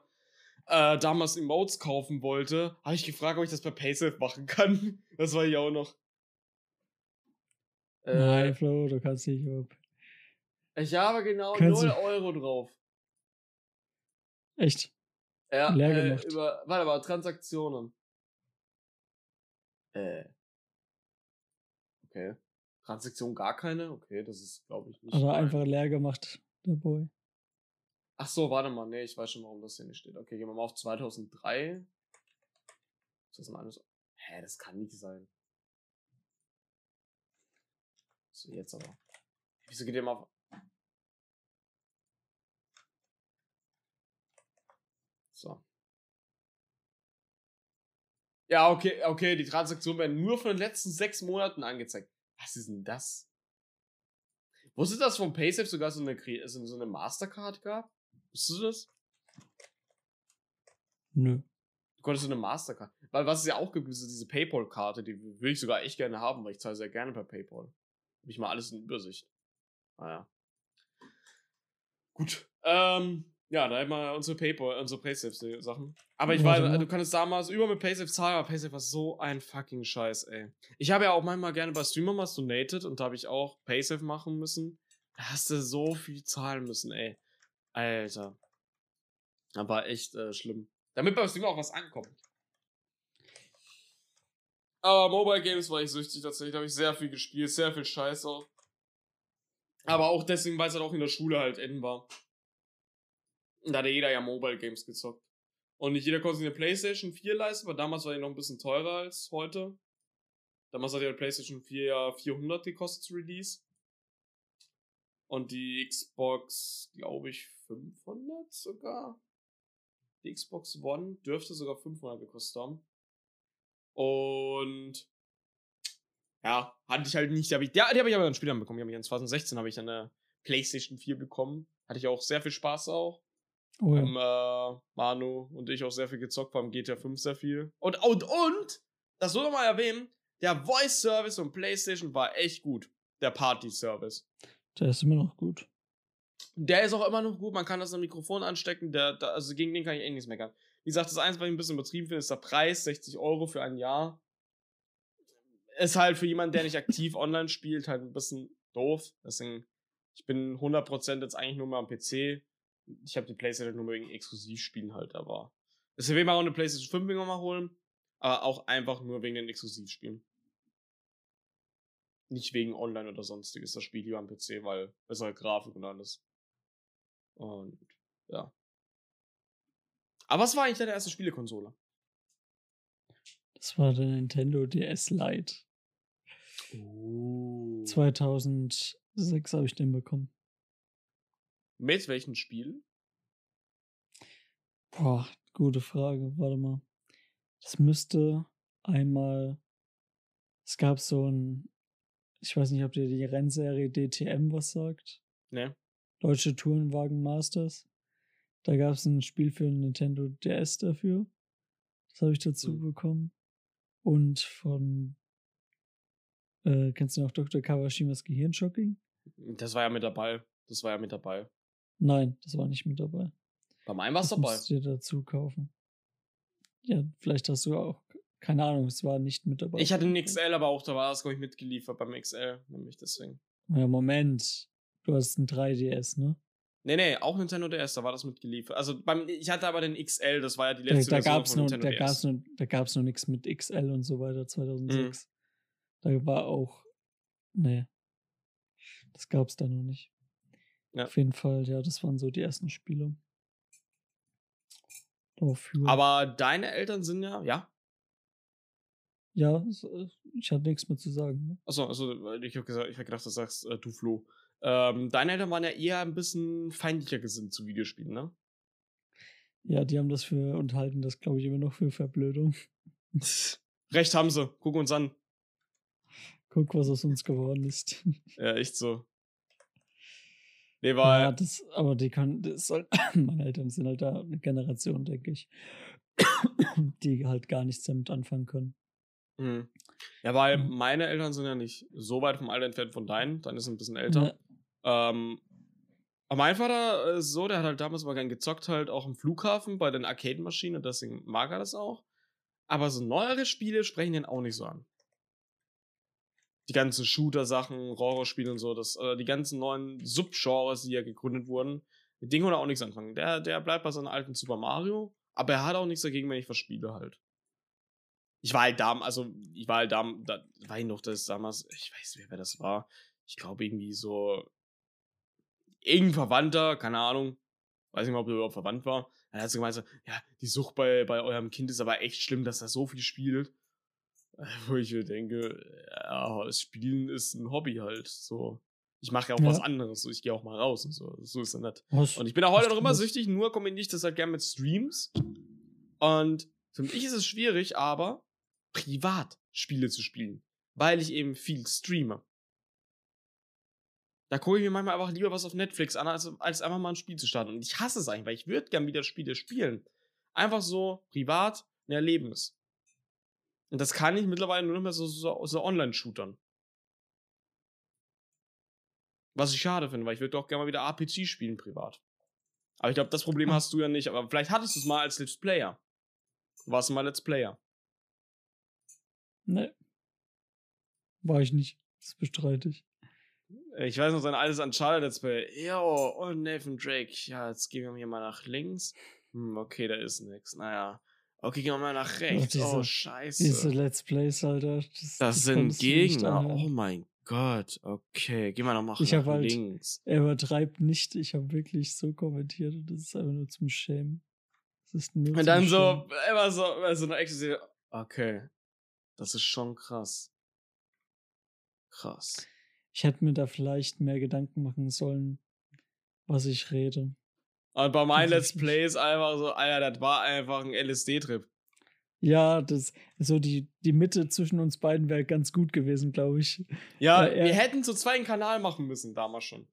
[SPEAKER 1] äh, damals Emotes kaufen wollte, habe ich gefragt, ob ich das per Paysafe machen kann. Das war ja auch noch.
[SPEAKER 2] Äh, Nein, Flo, du kannst nicht ob.
[SPEAKER 1] Ich habe genau kannst 0 Euro drauf.
[SPEAKER 2] Echt?
[SPEAKER 1] Ja, Leer äh, gemacht. über, warte mal, Transaktionen. Äh. Okay. Transaktion gar keine? Okay, das ist, glaube ich, nicht.
[SPEAKER 2] Aber einfach leer gemacht, der Boy.
[SPEAKER 1] Ach so, warte mal, nee, ich weiß schon, warum das hier nicht steht. Okay, gehen wir mal auf 2003. Ist das ein anderes? Hä, das kann nicht sein. So, jetzt aber. Wieso geht ihr mal auf. So. Ja, okay, okay, die Transaktionen werden nur von den letzten sechs Monaten angezeigt. Was ist denn das? Wusstet ihr, dass von Paysafe sogar so eine, so eine Mastercard gab? Wusstest du das?
[SPEAKER 2] Nö.
[SPEAKER 1] Du konntest so eine Mastercard. Weil was es ja auch gibt, ist diese Paypal-Karte, die will ich sogar echt gerne haben, weil ich zahle sehr gerne per Paypal. Hab ich mal alles in Übersicht. Naja. Ah, Gut. Ähm, ja, da wir unsere Paypal, unsere Paysafe-Sachen. Aber ich weiß, du kannst damals über mit Paysafe zahlen, aber Paysafe war so ein fucking Scheiß, ey. Ich habe ja auch manchmal gerne bei Streamer was donated und da habe ich auch Paysafe machen müssen. Da hast du so viel zahlen müssen, ey. Alter. Aber echt äh, schlimm. Damit beim Streamer auch was ankommt. Aber Mobile Games war ich süchtig tatsächlich. Da habe ich sehr viel gespielt, sehr viel Scheiß auch. Aber auch deswegen, weil es halt auch in der Schule halt enden war. Da hatte jeder ja Mobile Games gezockt. Und nicht jeder konnte sich eine PlayStation 4 leisten, weil damals war die noch ein bisschen teurer als heute. Damals hat ja die PlayStation 4 ja 400 gekostet zu Release. Und die Xbox, glaube ich, 500 sogar. Die Xbox One dürfte sogar 500 gekostet haben. Und ja, hatte ich halt nicht. Die habe ich, ja, die habe ich aber dann später bekommen. Die habe ich in 2016 habe ich eine PlayStation 4 bekommen. Hatte ich auch sehr viel Spaß auch. Oh ja. Haben, äh, Manu und ich auch sehr viel gezockt, vor allem GTA 5 sehr viel. Und, und, und, das soll mal erwähnen, der Voice Service von PlayStation war echt gut. Der Party Service.
[SPEAKER 2] Der ist immer noch gut.
[SPEAKER 1] Der ist auch immer noch gut, man kann das am Mikrofon anstecken, der, der, also gegen den kann ich eh nichts meckern. Wie gesagt, das Einzige, was ich ein bisschen übertrieben finde, ist der Preis, 60 Euro für ein Jahr. Ist halt für jemanden, der nicht aktiv online spielt, halt ein bisschen doof. Deswegen, ich bin 100% jetzt eigentlich nur mal am PC ich habe die Playstation nur wegen Exklusivspielen halt, aber. Deswegen will ich mal auch eine Playstation 5 irgendwann mal holen, aber auch einfach nur wegen den Exklusivspielen. Nicht wegen Online oder sonstiges, das Spiel lieber am PC, weil es halt Grafik und alles. Und ja. Aber was war eigentlich deine erste Spielekonsole?
[SPEAKER 2] Das war der Nintendo DS Lite. Oh. 2006 habe ich den bekommen.
[SPEAKER 1] Mit welchen Spielen?
[SPEAKER 2] Boah, gute Frage. Warte mal. Das müsste einmal. Es gab so ein. Ich weiß nicht, ob dir die Rennserie DTM was sagt.
[SPEAKER 1] Ne.
[SPEAKER 2] Deutsche Tourenwagen Masters. Da gab es ein Spiel für Nintendo DS dafür. Das habe ich dazu mhm. bekommen. und von, äh, kennst du noch Dr. Kawashimas Gehirnschocking?
[SPEAKER 1] Das war ja mit dabei. Das war ja mit dabei.
[SPEAKER 2] Nein, das war nicht mit dabei.
[SPEAKER 1] Beim einen war es dabei.
[SPEAKER 2] Musst du dir dazu kaufen. Ja, vielleicht hast du auch, keine Ahnung, es war nicht mit dabei.
[SPEAKER 1] Ich hatte einen XL, aber auch da war das, glaube ich, mitgeliefert beim XL, nämlich deswegen.
[SPEAKER 2] Ja, Moment. Du hast ein 3DS, ne?
[SPEAKER 1] Nee, nee, auch Nintendo DS, da war das mitgeliefert. Also beim, ich hatte aber den XL, das war ja die
[SPEAKER 2] Da,
[SPEAKER 1] letzte
[SPEAKER 2] da
[SPEAKER 1] Version
[SPEAKER 2] gab's
[SPEAKER 1] von
[SPEAKER 2] nur,
[SPEAKER 1] Nintendo
[SPEAKER 2] da
[SPEAKER 1] DS.
[SPEAKER 2] gab's nur, da gab's nur nichts mit XL und so weiter 2006.
[SPEAKER 1] Mhm.
[SPEAKER 2] Da war auch, nee, das gab's da noch nicht.
[SPEAKER 1] Ja.
[SPEAKER 2] Auf jeden Fall, ja, das waren so die ersten Spiele. Dafür.
[SPEAKER 1] Aber deine Eltern sind ja, ja?
[SPEAKER 2] ja, äh, ich hatte nichts mehr zu sagen. Ne?
[SPEAKER 1] Achso, also, ich habe gesagt, ich hab gedacht, du sagst äh, du Flo. Ähm, deine Eltern waren ja eher ein bisschen feindlicher gesinnt zu Videospielen, ne?
[SPEAKER 2] Ja, die haben das für unterhalten, das glaube ich immer noch für Verblödung.
[SPEAKER 1] Recht haben sie. Guck uns an.
[SPEAKER 2] Guck, was aus uns geworden ist.
[SPEAKER 1] Ja, echt so. Nee, war.
[SPEAKER 2] Ja, das, aber die können, das soll, meine Eltern sind halt da eine Generation, denke ich, die halt gar nichts damit anfangen können.
[SPEAKER 1] Hm. Ja, weil
[SPEAKER 2] Mhm.
[SPEAKER 1] meine Eltern sind ja nicht so weit vom Alter entfernt von deinen. Deine sind ein bisschen älter.
[SPEAKER 2] Ne,
[SPEAKER 1] Ähm, aber mein Vater ist so, der hat halt damals mal gern gezockt, halt auch im Flughafen bei den Arcade-Maschinen, und deswegen mag er das auch. Aber so neuere Spiele sprechen den auch nicht so an. Die ganzen Shooter-Sachen, Horrorspiele und so, das, äh, die ganzen neuen Subgenres, die ja gegründet wurden, mit denen kann er auch nichts anfangen. Der, der bleibt bei seinem alten Super Mario, aber er hat auch nichts dagegen, wenn ich was spiele halt. Ich war halt damals, also ich war halt damals, da war ich noch das damals, ich weiß nicht, wer das war. Ich glaube irgendwie so irgendein Verwandter, keine Ahnung, weiß nicht mal, ob er überhaupt verwandt war. Dann hat sie gemeint, so, ja, die Sucht bei, bei eurem Kind ist aber echt schlimm, dass er so viel spielt. Wo ich mir denke, ja, das Spielen ist ein Hobby halt, so. Ich mache ja auch
[SPEAKER 2] Ja.
[SPEAKER 1] was anderes, so. ich gehe auch mal raus und so. So ist es nicht.
[SPEAKER 2] Was?
[SPEAKER 1] Und ich bin auch heute noch immer süchtig, nur kombiniere ich das halt gern mit Streams. Und für mich ist es schwierig, aber privat Spiele zu spielen, weil ich eben viel streame. Da gucke ich mir manchmal einfach lieber was auf Netflix an, als, als einfach mal ein Spiel zu starten. Und ich hasse es eigentlich, weil ich würde gern wieder Spiele spielen. Einfach so privat ein Erlebnis. Und das kann ich mittlerweile nur noch mehr so, so, so Online-Shootern. Was ich schade finde, weil ich würde auch gerne mal wieder RPG spielen privat. Aber ich glaube, das Problem hast du ja nicht. Aber vielleicht hattest du es mal als Let's Player. Du warst mal Let's Player.
[SPEAKER 2] Ne. War ich nicht. Das bestreite ich.
[SPEAKER 1] Ich weiß noch sein altes Uncharted Let's Play. Yo, und Nathan Drake. Ja, jetzt gehen wir hier mal nach links. Hm, okay, da ist nix. Naja. Okay, gehen wir mal nach rechts.
[SPEAKER 2] diese-
[SPEAKER 1] oh, scheiße.
[SPEAKER 2] Diese Let's Plays, Alter. Das,
[SPEAKER 1] das sind
[SPEAKER 2] du nicht
[SPEAKER 1] Gegner. Oh mein Gott. Okay, gehen wir noch mal
[SPEAKER 2] Ich
[SPEAKER 1] nach
[SPEAKER 2] hab halt-
[SPEAKER 1] links.
[SPEAKER 2] Er übertreibt nicht. Ich habe wirklich so kommentiert und das ist einfach nur zum Schämen. Das ist nur
[SPEAKER 1] Und dann so, immer so, immer so eine Action. Okay. Das ist schon krass. Krass.
[SPEAKER 2] Ich hätte mir da vielleicht mehr Gedanken machen sollen, was ich rede.
[SPEAKER 1] Und bei meinen Let's. Plays einfach so, Alter, das war einfach ein LSD-Trip.
[SPEAKER 2] Ja, das so die, die Mitte zwischen uns beiden wäre ganz gut gewesen, glaube ich.
[SPEAKER 1] Ja,
[SPEAKER 2] er-
[SPEAKER 1] wir hätten zu zweit einen Kanal machen müssen, damals schon.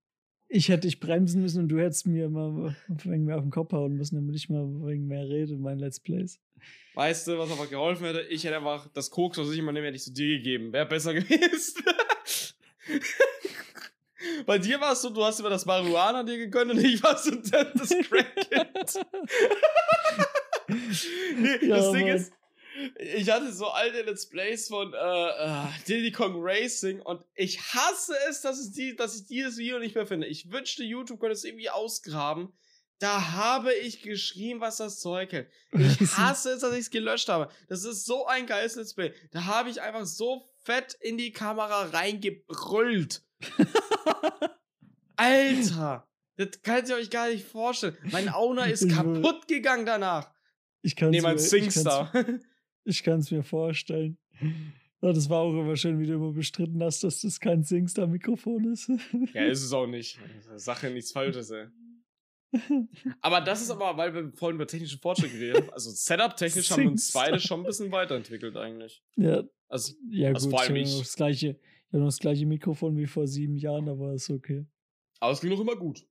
[SPEAKER 2] Ich hätte dich bremsen müssen und du hättest mir mal wegen mehr auf den Kopf hauen müssen, damit ich mal wegen mehr rede in meinen Let's Plays.
[SPEAKER 1] Weißt du, was aber geholfen hätte? Ich hätte einfach das Koks, was ich immer nehme, hätte ich zu dir gegeben. Wäre besser gewesen. Bei dir war es so, du hast immer das Marihuana dir gegönnt und ich war so das Crackhead. nee,
[SPEAKER 2] Ja,
[SPEAKER 1] das Ding
[SPEAKER 2] Mann.
[SPEAKER 1] ist, ich hatte so alte Let's Plays von äh, äh, Diddy Kong Racing und ich hasse es, dass, es die, dass ich dieses Video nicht mehr finde. Ich wünschte, YouTube könnte es irgendwie ausgraben. Da habe ich geschrien, was das Zeug hält. Ich hasse es, dass ich es gelöscht habe. Das ist so ein geiles Let's Play. Da habe ich einfach so fett in die Kamera reingebrüllt. Alter! Das könnt ihr euch gar nicht vorstellen. Mein Owner ist kaputt gegangen danach.
[SPEAKER 2] Ich kann es ich kann's-
[SPEAKER 1] Singstar.
[SPEAKER 2] ich kann's mir vorstellen. Das war auch immer schön, wie du immer bestritten hast, dass das kein Singstar-Mikrofon ist.
[SPEAKER 1] ja, ist es auch nicht. Sache nichts Falsches, ey. Aber das ist aber, weil wir vorhin über technische Fortschritte geredet haben. Also Setup-technisch haben wir uns beide schon ein bisschen weiterentwickelt eigentlich.
[SPEAKER 2] ja,
[SPEAKER 1] Also,
[SPEAKER 2] ja
[SPEAKER 1] Also
[SPEAKER 2] gut,
[SPEAKER 1] vor allem
[SPEAKER 2] ich das gleiche- ich hab noch das gleiche Mikrofon wie vor sieben Jahren, aber ist okay.
[SPEAKER 1] aber es ging noch immer gut.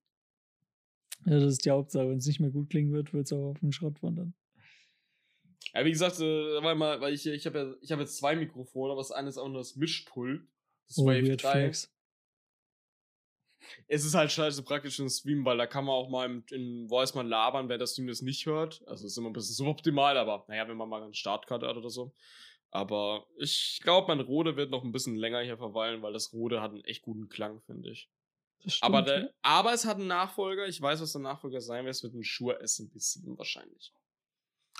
[SPEAKER 2] Ja, das ist die Hauptsache. Wenn es nicht mehr gut klingen wird, wird es auch auf den Schrott wandern.
[SPEAKER 1] Ja, wie gesagt, äh, weil, mal, weil ich, ich habe ja, ich habe jetzt zwei Mikrofone, aber das eine ist auch nur das Mischpult. Das
[SPEAKER 2] Oh,
[SPEAKER 1] Wave
[SPEAKER 2] Weird
[SPEAKER 1] 3.
[SPEAKER 2] Flex.
[SPEAKER 1] Es ist halt scheiße praktisch im Stream, weil da kann man auch mal im, in Voice mal labern, wer das Stream das nicht hört. Also ist immer ein bisschen suboptimal, aber naja, wenn man mal einen Startcut hat oder so. Aber ich glaube, mein Rode wird noch ein bisschen länger hier verweilen, weil das Rode hat einen echt guten Klang, finde ich.
[SPEAKER 2] Das
[SPEAKER 1] Aber,
[SPEAKER 2] stimmt,
[SPEAKER 1] der, aber es hat einen Nachfolger. Ich weiß, was der Nachfolger sein wird. Es wird ein Shure SMP7 wahrscheinlich.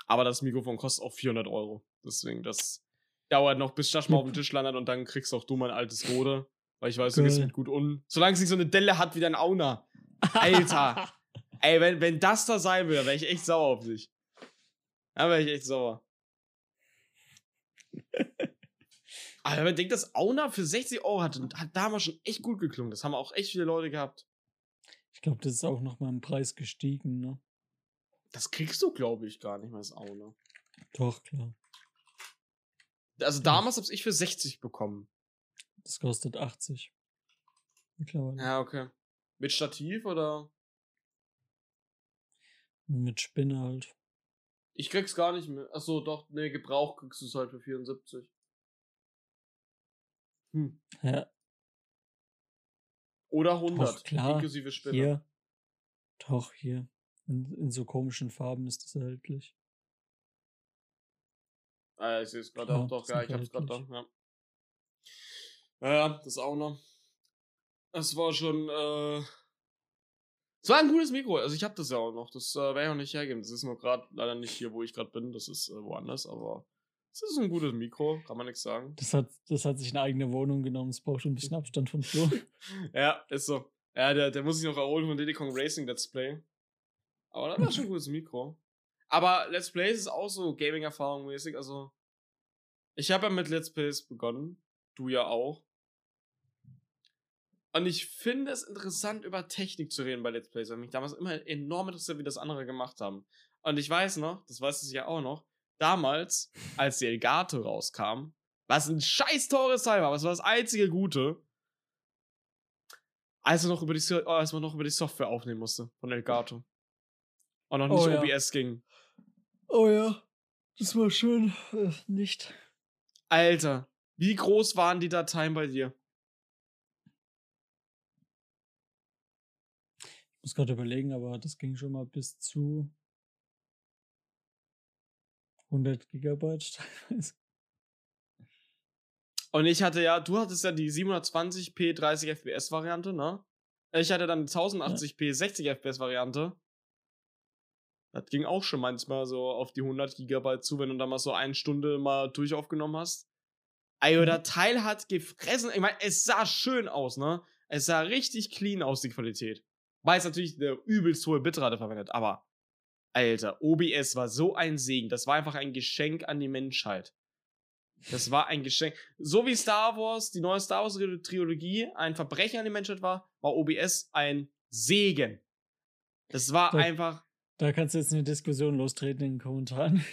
[SPEAKER 1] Aber das Mikrofon kostet auch 400 Euro. Deswegen, das dauert noch, bis das mal auf dem Tisch landet und dann kriegst auch du mein altes Rode. Weil ich weiß, du gehst mit gut um. Solange es nicht so eine Delle hat wie dein Auna. Alter. Ey, wenn, wenn das da sein würde, wäre ich echt sauer auf dich. Da wäre ich echt sauer. Aber man denkt, das Auna für 60 Euro hat, hat damals schon echt gut geklungen. Das haben auch echt viele Leute gehabt.
[SPEAKER 2] Ich glaube, das ist auch noch mal im Preis gestiegen, ne?
[SPEAKER 1] Das kriegst du, glaube ich, gar nicht mehr, das Auna.
[SPEAKER 2] Doch, klar.
[SPEAKER 1] Also damals habe ich für 60 bekommen.
[SPEAKER 2] Das kostet 80. Mittlerweile.
[SPEAKER 1] Ja, okay. Mit Stativ oder?
[SPEAKER 2] Mit Spinne halt.
[SPEAKER 1] Ich krieg's gar nicht mehr. Achso, doch, nee, Gebrauch kriegst du es halt für 74. Hm.
[SPEAKER 2] Ja,
[SPEAKER 1] Oder 100,
[SPEAKER 2] Doch, klar.
[SPEAKER 1] inklusive Spinne.
[SPEAKER 2] hier. Doch, hier. In, in so komischen Farben ist das erhältlich.
[SPEAKER 1] Ah, ich sehe es gerade auch doch, ja, ich hab's gerade
[SPEAKER 2] erhältlich.
[SPEAKER 1] ja. Ja, ja, das auch noch. Das war schon, äh. Es war ein gutes Mikro, also ich hab das ja auch noch. Das äh, werde ich auch nicht hergeben. Das ist nur gerade leider nicht hier, wo ich gerade bin. Das ist äh, woanders, aber es ist ein gutes Mikro, kann man nichts sagen.
[SPEAKER 2] Das hat, das hat sich eine eigene Wohnung genommen. Es braucht schon ein bisschen Abstand von Flo.
[SPEAKER 1] Ja, ist so. Ja, der, der muss sich noch erholen von Diddy Kong Racing Let's Play. Aber das war schon ein gutes Mikro. Aber Let's Plays ist auch so Gaming-Erfahrung mäßig. Also, ich habe ja mit Let's Plays begonnen. Du ja auch. Und ich finde es interessant, über Technik zu reden bei Let's Plays, weil mich damals immer enorm interessiert, wie das andere gemacht haben. Und ich weiß noch, das weißt du ja auch noch, damals, als die Elgato rauskam, was ein scheiß teures Teil war, was war das einzige Gute, als, noch über die, oh, als man noch über die Software aufnehmen musste von Elgato. Und noch nicht
[SPEAKER 2] Oh ja.
[SPEAKER 1] OBS ging.
[SPEAKER 2] Oh ja, das war schön. Äh, nicht.
[SPEAKER 1] Alter, wie groß waren die Dateien bei dir?
[SPEAKER 2] Muss gerade überlegen, aber das ging schon mal bis zu 100 Gigabyte teilweise.
[SPEAKER 1] Und ich hatte ja, du hattest ja die 720p 30 FPS Variante, ne? Ich hatte dann die 1080p 60 FPS Variante. Das ging auch schon manchmal so auf die 100 Gigabyte zu, wenn du da mal so eine Stunde mal durch aufgenommen hast. Ey,
[SPEAKER 2] Mhm.
[SPEAKER 1] der Teil hat gefressen. Ich meine, es sah schön aus, ne? Es sah richtig clean aus, die Qualität. Weil es natürlich eine übelst hohe Bitrate verwendet, aber Alter, OBS war so ein Segen. Das war einfach ein Geschenk an die Menschheit. Das war ein Geschenk. So wie Star Wars, die neue Star Wars Trilogie, ein Verbrechen an die Menschheit war, war OBS ein Segen. Das war
[SPEAKER 2] Da-
[SPEAKER 1] einfach.
[SPEAKER 2] Da kannst du jetzt eine Diskussion lostreten in den Kommentaren.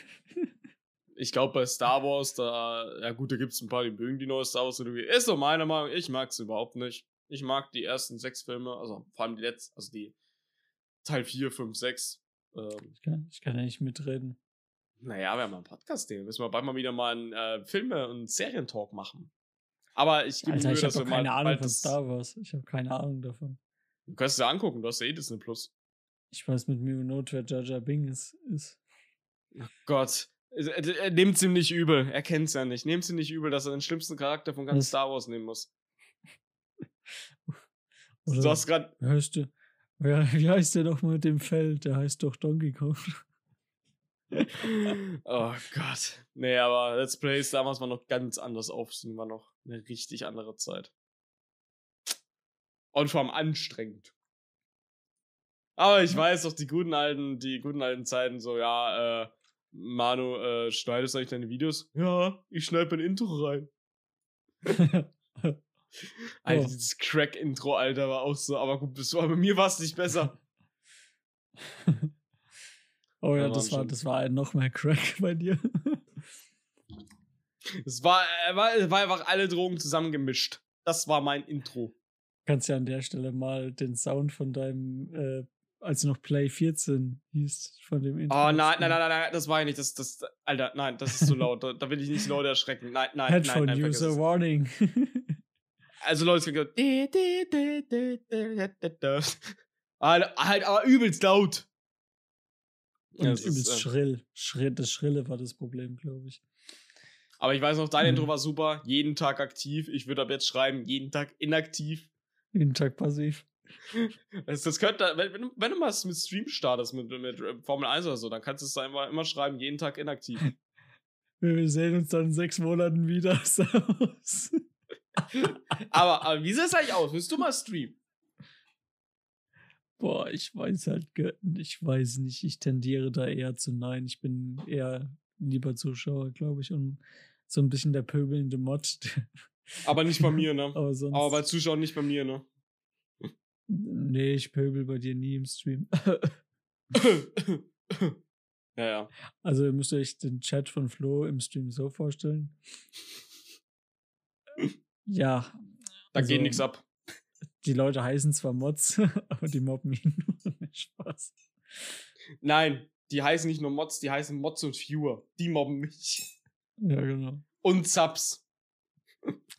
[SPEAKER 1] Ich glaube, bei Star Wars, da, ja gut, da gibt es ein paar, die mögen die neue Star Wars Trilogie. Ist so meine Meinung. Ich mag sie überhaupt nicht. Ich mag die ersten sechs Filme, also vor allem die letzten, also die Teil 4, 5, 6. Ähm,
[SPEAKER 2] Ich kann, ich kann ja nicht mitreden.
[SPEAKER 1] Naja, wir haben mal einen Podcast, den müssen wir bald mal wieder mal einen äh, Filme- und Serientalk machen. Aber ich gebe
[SPEAKER 2] Alter,
[SPEAKER 1] mir
[SPEAKER 2] ich
[SPEAKER 1] Mühe,
[SPEAKER 2] habe
[SPEAKER 1] dass wir
[SPEAKER 2] doch
[SPEAKER 1] mal
[SPEAKER 2] keine Ahnung von Star Wars. Ich habe keine Ahnung davon.
[SPEAKER 1] Du kannst es dir angucken, du hast ja eh Disney Plus.
[SPEAKER 2] Ich weiß mit mir Not, wer Jar Jar Bing ist. ist.
[SPEAKER 1] Gott. Er, er nimmt's ihm nicht übel. Er kennt's ja nicht. Nehmt's ihm nicht übel, dass er den schlimmsten Charakter von ganz
[SPEAKER 2] Was?
[SPEAKER 1] Star Wars nehmen muss.
[SPEAKER 2] Oder
[SPEAKER 1] Du hast gerade.
[SPEAKER 2] wie heißt der? Wer, wie heißt der doch mal mit dem Feld? Der heißt doch Donkey Kong.
[SPEAKER 1] Oh Gott. Nee, aber Let's Plays damals war noch ganz anders aufsehen, war noch eine richtig andere Zeit. Und vor allem anstrengend. Aber ich weiß doch, die guten alten, die guten alten Zeiten, so, ja, äh, Manu, äh, schneidest du eigentlich deine Videos? Ja, ich schneide mein Intro rein. Alter, dieses Crack-Intro, Alter, war auch so, aber gut, das war, bei mir war es nicht besser.
[SPEAKER 2] oh ja, das war, das war noch mehr Crack bei dir.
[SPEAKER 1] Es war, äh, war, war einfach alle Drogen zusammengemischt. Das war mein Intro.
[SPEAKER 2] Kannst ja an der Stelle mal den Sound von deinem äh, als noch Play 14 hieß von dem
[SPEAKER 1] Intro. Oh nein, nein, nein, nein, das war ja nicht. Das, das, Alter, nein, das ist zu laut. Da, da will ich nicht Leute erschrecken. Nein, nein,
[SPEAKER 2] Headphone
[SPEAKER 1] nein.
[SPEAKER 2] nein User Warning.
[SPEAKER 1] Also Leute, Alter, halt aber übelst laut.
[SPEAKER 2] Und ja, übelst ist, äh, schrill. schrill. Das Schrille war das Problem, glaube ich.
[SPEAKER 1] Aber ich weiß noch, dein mhm. Intro war super. Jeden Tag aktiv. Ich würde ab jetzt schreiben, jeden Tag inaktiv.
[SPEAKER 2] Jeden Tag passiv.
[SPEAKER 1] Das, das könnte, wenn, wenn, du mal mit Stream startest, mit, mit Formel 1 oder so, dann kannst du es einfach immer schreiben, jeden Tag inaktiv.
[SPEAKER 2] Wir sehen uns dann in sechs Monaten wieder.
[SPEAKER 1] aber, aber wie sieht es eigentlich aus? Willst du mal streamen?
[SPEAKER 2] Boah, ich weiß halt, ich weiß nicht. Ich tendiere da eher zu nein. Ich bin eher lieber Zuschauer, glaube ich, und so ein bisschen der pöbelnde Mod.
[SPEAKER 1] Aber nicht bei mir, ne? Aber, sonst Aber bei Zuschauern nicht bei mir, ne?
[SPEAKER 2] Nee, ich pöbel bei dir nie im Stream.
[SPEAKER 1] ja, ja.
[SPEAKER 2] Also ihr müsst euch den Chat von Flo im Stream so vorstellen. Ja.
[SPEAKER 1] Da also, geht nichts ab
[SPEAKER 2] die Leute heißen zwar Mods, aber die mobben ihn nur. Spaß.
[SPEAKER 1] Nein, die heißen nicht nur Mods, die heißen Mods und Viewer. Die mobben mich.
[SPEAKER 2] Ja, genau.
[SPEAKER 1] Und Subs.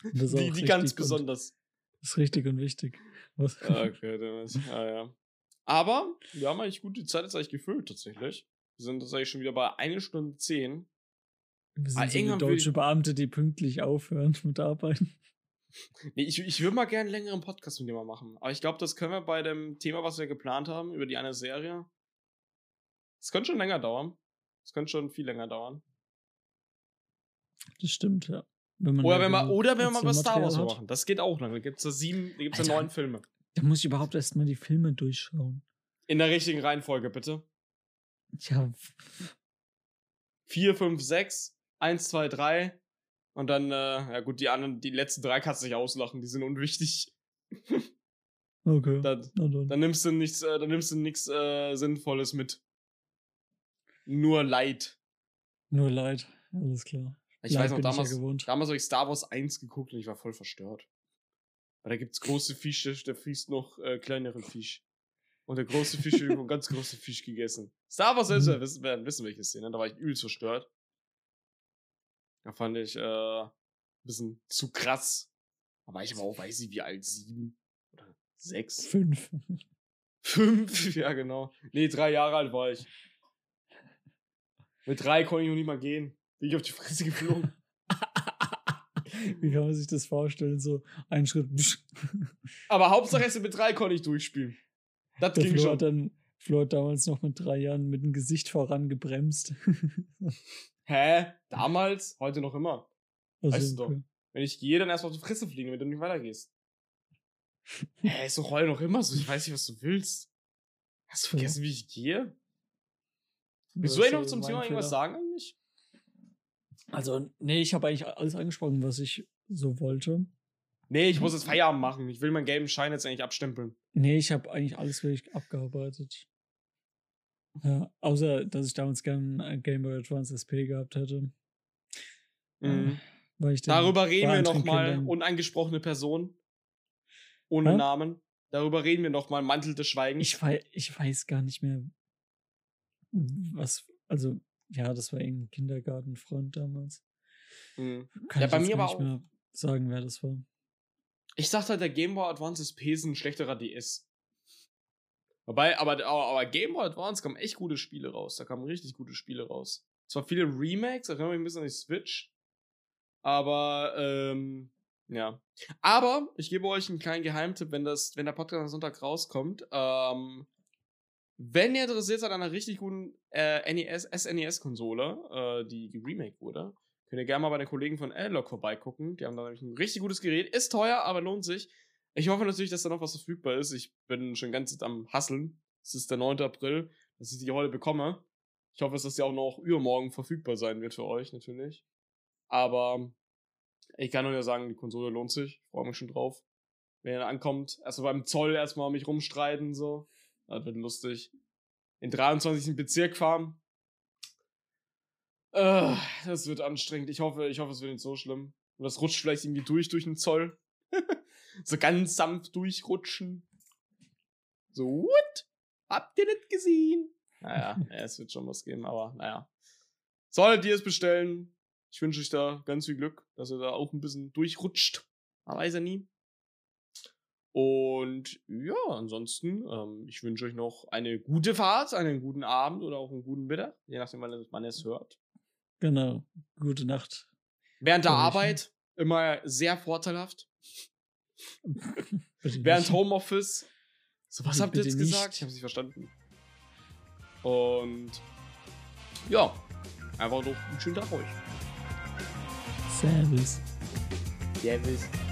[SPEAKER 1] die die ganz besonders.
[SPEAKER 2] Das ist richtig und wichtig.
[SPEAKER 1] Was? Ah, okay, damit. Ah, ja. Aber wir haben eigentlich gut die Zeit jetzt eigentlich gefüllt, tatsächlich. Wir sind tatsächlich schon wieder bei 1 Stunde 10.
[SPEAKER 2] Wir sind ah, so deutsche Beamte, die pünktlich aufhören mit Arbeiten.
[SPEAKER 1] Nee, ich, ich würde mal gerne einen längeren Podcast mit dir mal machen. Aber ich glaube, das können wir bei dem Thema, was wir geplant haben, über die eine Serie. Das könnte schon länger dauern. Das könnte schon viel länger dauern.
[SPEAKER 2] Das stimmt, ja.
[SPEAKER 1] Wenn oder, wenn man, oder wenn wir mal über Star Wars machen. Das geht auch lang. Da gibt es ja sieben, da gibt es ja neun Filme.
[SPEAKER 2] Da muss ich überhaupt erstmal die Filme durchschauen.
[SPEAKER 1] In der richtigen Reihenfolge, bitte.
[SPEAKER 2] Ja.
[SPEAKER 1] Vier, fünf, sechs, eins, zwei, drei, und dann, äh, ja gut, die anderen, die letzten drei kannst du nicht auslachen, die sind unwichtig.
[SPEAKER 2] okay.
[SPEAKER 1] Dann, dann. nimmst du nichts, äh, dann nimmst du nichts äh, Sinnvolles mit. Nur Leid.
[SPEAKER 2] Nur Leid, alles klar.
[SPEAKER 1] Ich Leid weiß noch, damals, ja damals habe ich Star Wars 1 geguckt und ich war voll verstört. Weil da gibt's große Fische, der frisst noch äh, kleinere Fisch. Und der große Fisch wird von ganz große Fisch gegessen. Star Wars selbst mhm. wissen, werden wissen, welche Szene, da war ich übel verstört. Da fand ich äh, ein bisschen zu krass. Aber ich war auch, weiß ich, wie alt, sieben oder sechs?
[SPEAKER 2] Fünf.
[SPEAKER 1] Fünf, ja genau. Nee, drei Jahre alt war ich. Mit drei konnte ich noch nicht mal gehen. Bin ich auf die Fresse geflogen.
[SPEAKER 2] Wie kann man sich das vorstellen? So ein Schritt.
[SPEAKER 1] Aber Hauptsache erst mit drei konnte ich durchspielen. Das Der ging Flo schon.
[SPEAKER 2] Hat dann, Flo hat damals noch mit drei Jahren mit dem Gesicht vorangebremst.
[SPEAKER 1] Hä? Damals? Heute noch immer. Also, weißt du okay. doch. Wenn ich gehe, dann erst auf die Fresse fliegen, wenn du nicht weitergehst. Hä, ist doch heute noch immer so. Ich weiß nicht, was du willst. Hast du vergessen, ja. wie ich gehe? Willst du eigentlich noch zum Thema irgendwas sagen eigentlich?
[SPEAKER 2] Also, nee, ich habe eigentlich alles angesprochen, was ich so wollte.
[SPEAKER 1] Nee, ich muss jetzt Feierabend machen. Ich will meinen gelben Schein jetzt eigentlich abstempeln.
[SPEAKER 2] Nee, ich habe eigentlich alles wirklich abgearbeitet. Ja, außer, dass ich damals gern ein Game Boy Advance SP gehabt hätte.
[SPEAKER 1] Mhm. Weil ich Darüber reden wir nochmal, unangesprochene Person. Ohne ja? Namen. Darüber reden wir nochmal, Mantel des Schweigens.
[SPEAKER 2] Ich weiß, ich weiß gar nicht mehr, was, also, ja, das war irgendein Kindergartenfreund damals.
[SPEAKER 1] Mhm. ja, bei mir aber
[SPEAKER 2] auch. Mehr sagen, wer das war.
[SPEAKER 1] Ich sagte halt, der Game Boy Advance SP ist ein schlechterer DS. Wobei, aber, aber, aber Game Boy Advance kamen echt gute Spiele raus. Da kamen richtig gute Spiele raus. Zwar viele Remakes, erinnere mich ein bisschen an die Switch. Aber, ähm, ja. Aber ich gebe euch einen kleinen Geheimtipp, wenn das, wenn der Podcast am Sonntag rauskommt. Ähm, wenn ihr interessiert seid an einer richtig guten äh, NES, SNES-Konsole, äh, die geremaked wurde, könnt ihr gerne mal bei den Kollegen von L-Log vorbeigucken. Die haben da nämlich ein richtig gutes Gerät. Ist teuer, aber lohnt sich. Ich hoffe natürlich, dass da noch was verfügbar ist. Ich bin schon ganz am Hasseln. Es ist der 9. April, dass ich die heute bekomme. Ich hoffe, dass die auch noch übermorgen verfügbar sein wird für euch, natürlich. Aber ich kann nur ja sagen, die Konsole lohnt sich. Ich freue mich schon drauf. Wenn er ankommt, erstmal beim Zoll erstmal mich rumstreiten, so. Das wird lustig. In 23. Bezirk fahren. Äh, das wird anstrengend. Ich hoffe, ich hoffe, es wird nicht so schlimm. Und das rutscht vielleicht irgendwie durch, durch den Zoll. so ganz sanft durchrutschen. So, what? Habt ihr nicht gesehen? Naja, ja, es wird schon was geben, aber naja. Solltet ihr es bestellen, ich wünsche euch da ganz viel Glück, dass ihr da auch ein bisschen durchrutscht. Man weiß ja nie. Und ja, ansonsten, ähm, ich wünsche euch noch eine gute Fahrt, einen guten Abend oder auch einen guten Mittag, je nachdem, wann man es hört.
[SPEAKER 2] Genau. Gute Nacht.
[SPEAKER 1] Während der Arbeit immer sehr vorteilhaft. Während Homeoffice. So, was habt ihr jetzt gesagt? Nicht. Ich habe es nicht verstanden. Und ja, einfach noch einen schönen Tag euch.
[SPEAKER 2] Servus.
[SPEAKER 1] Servus.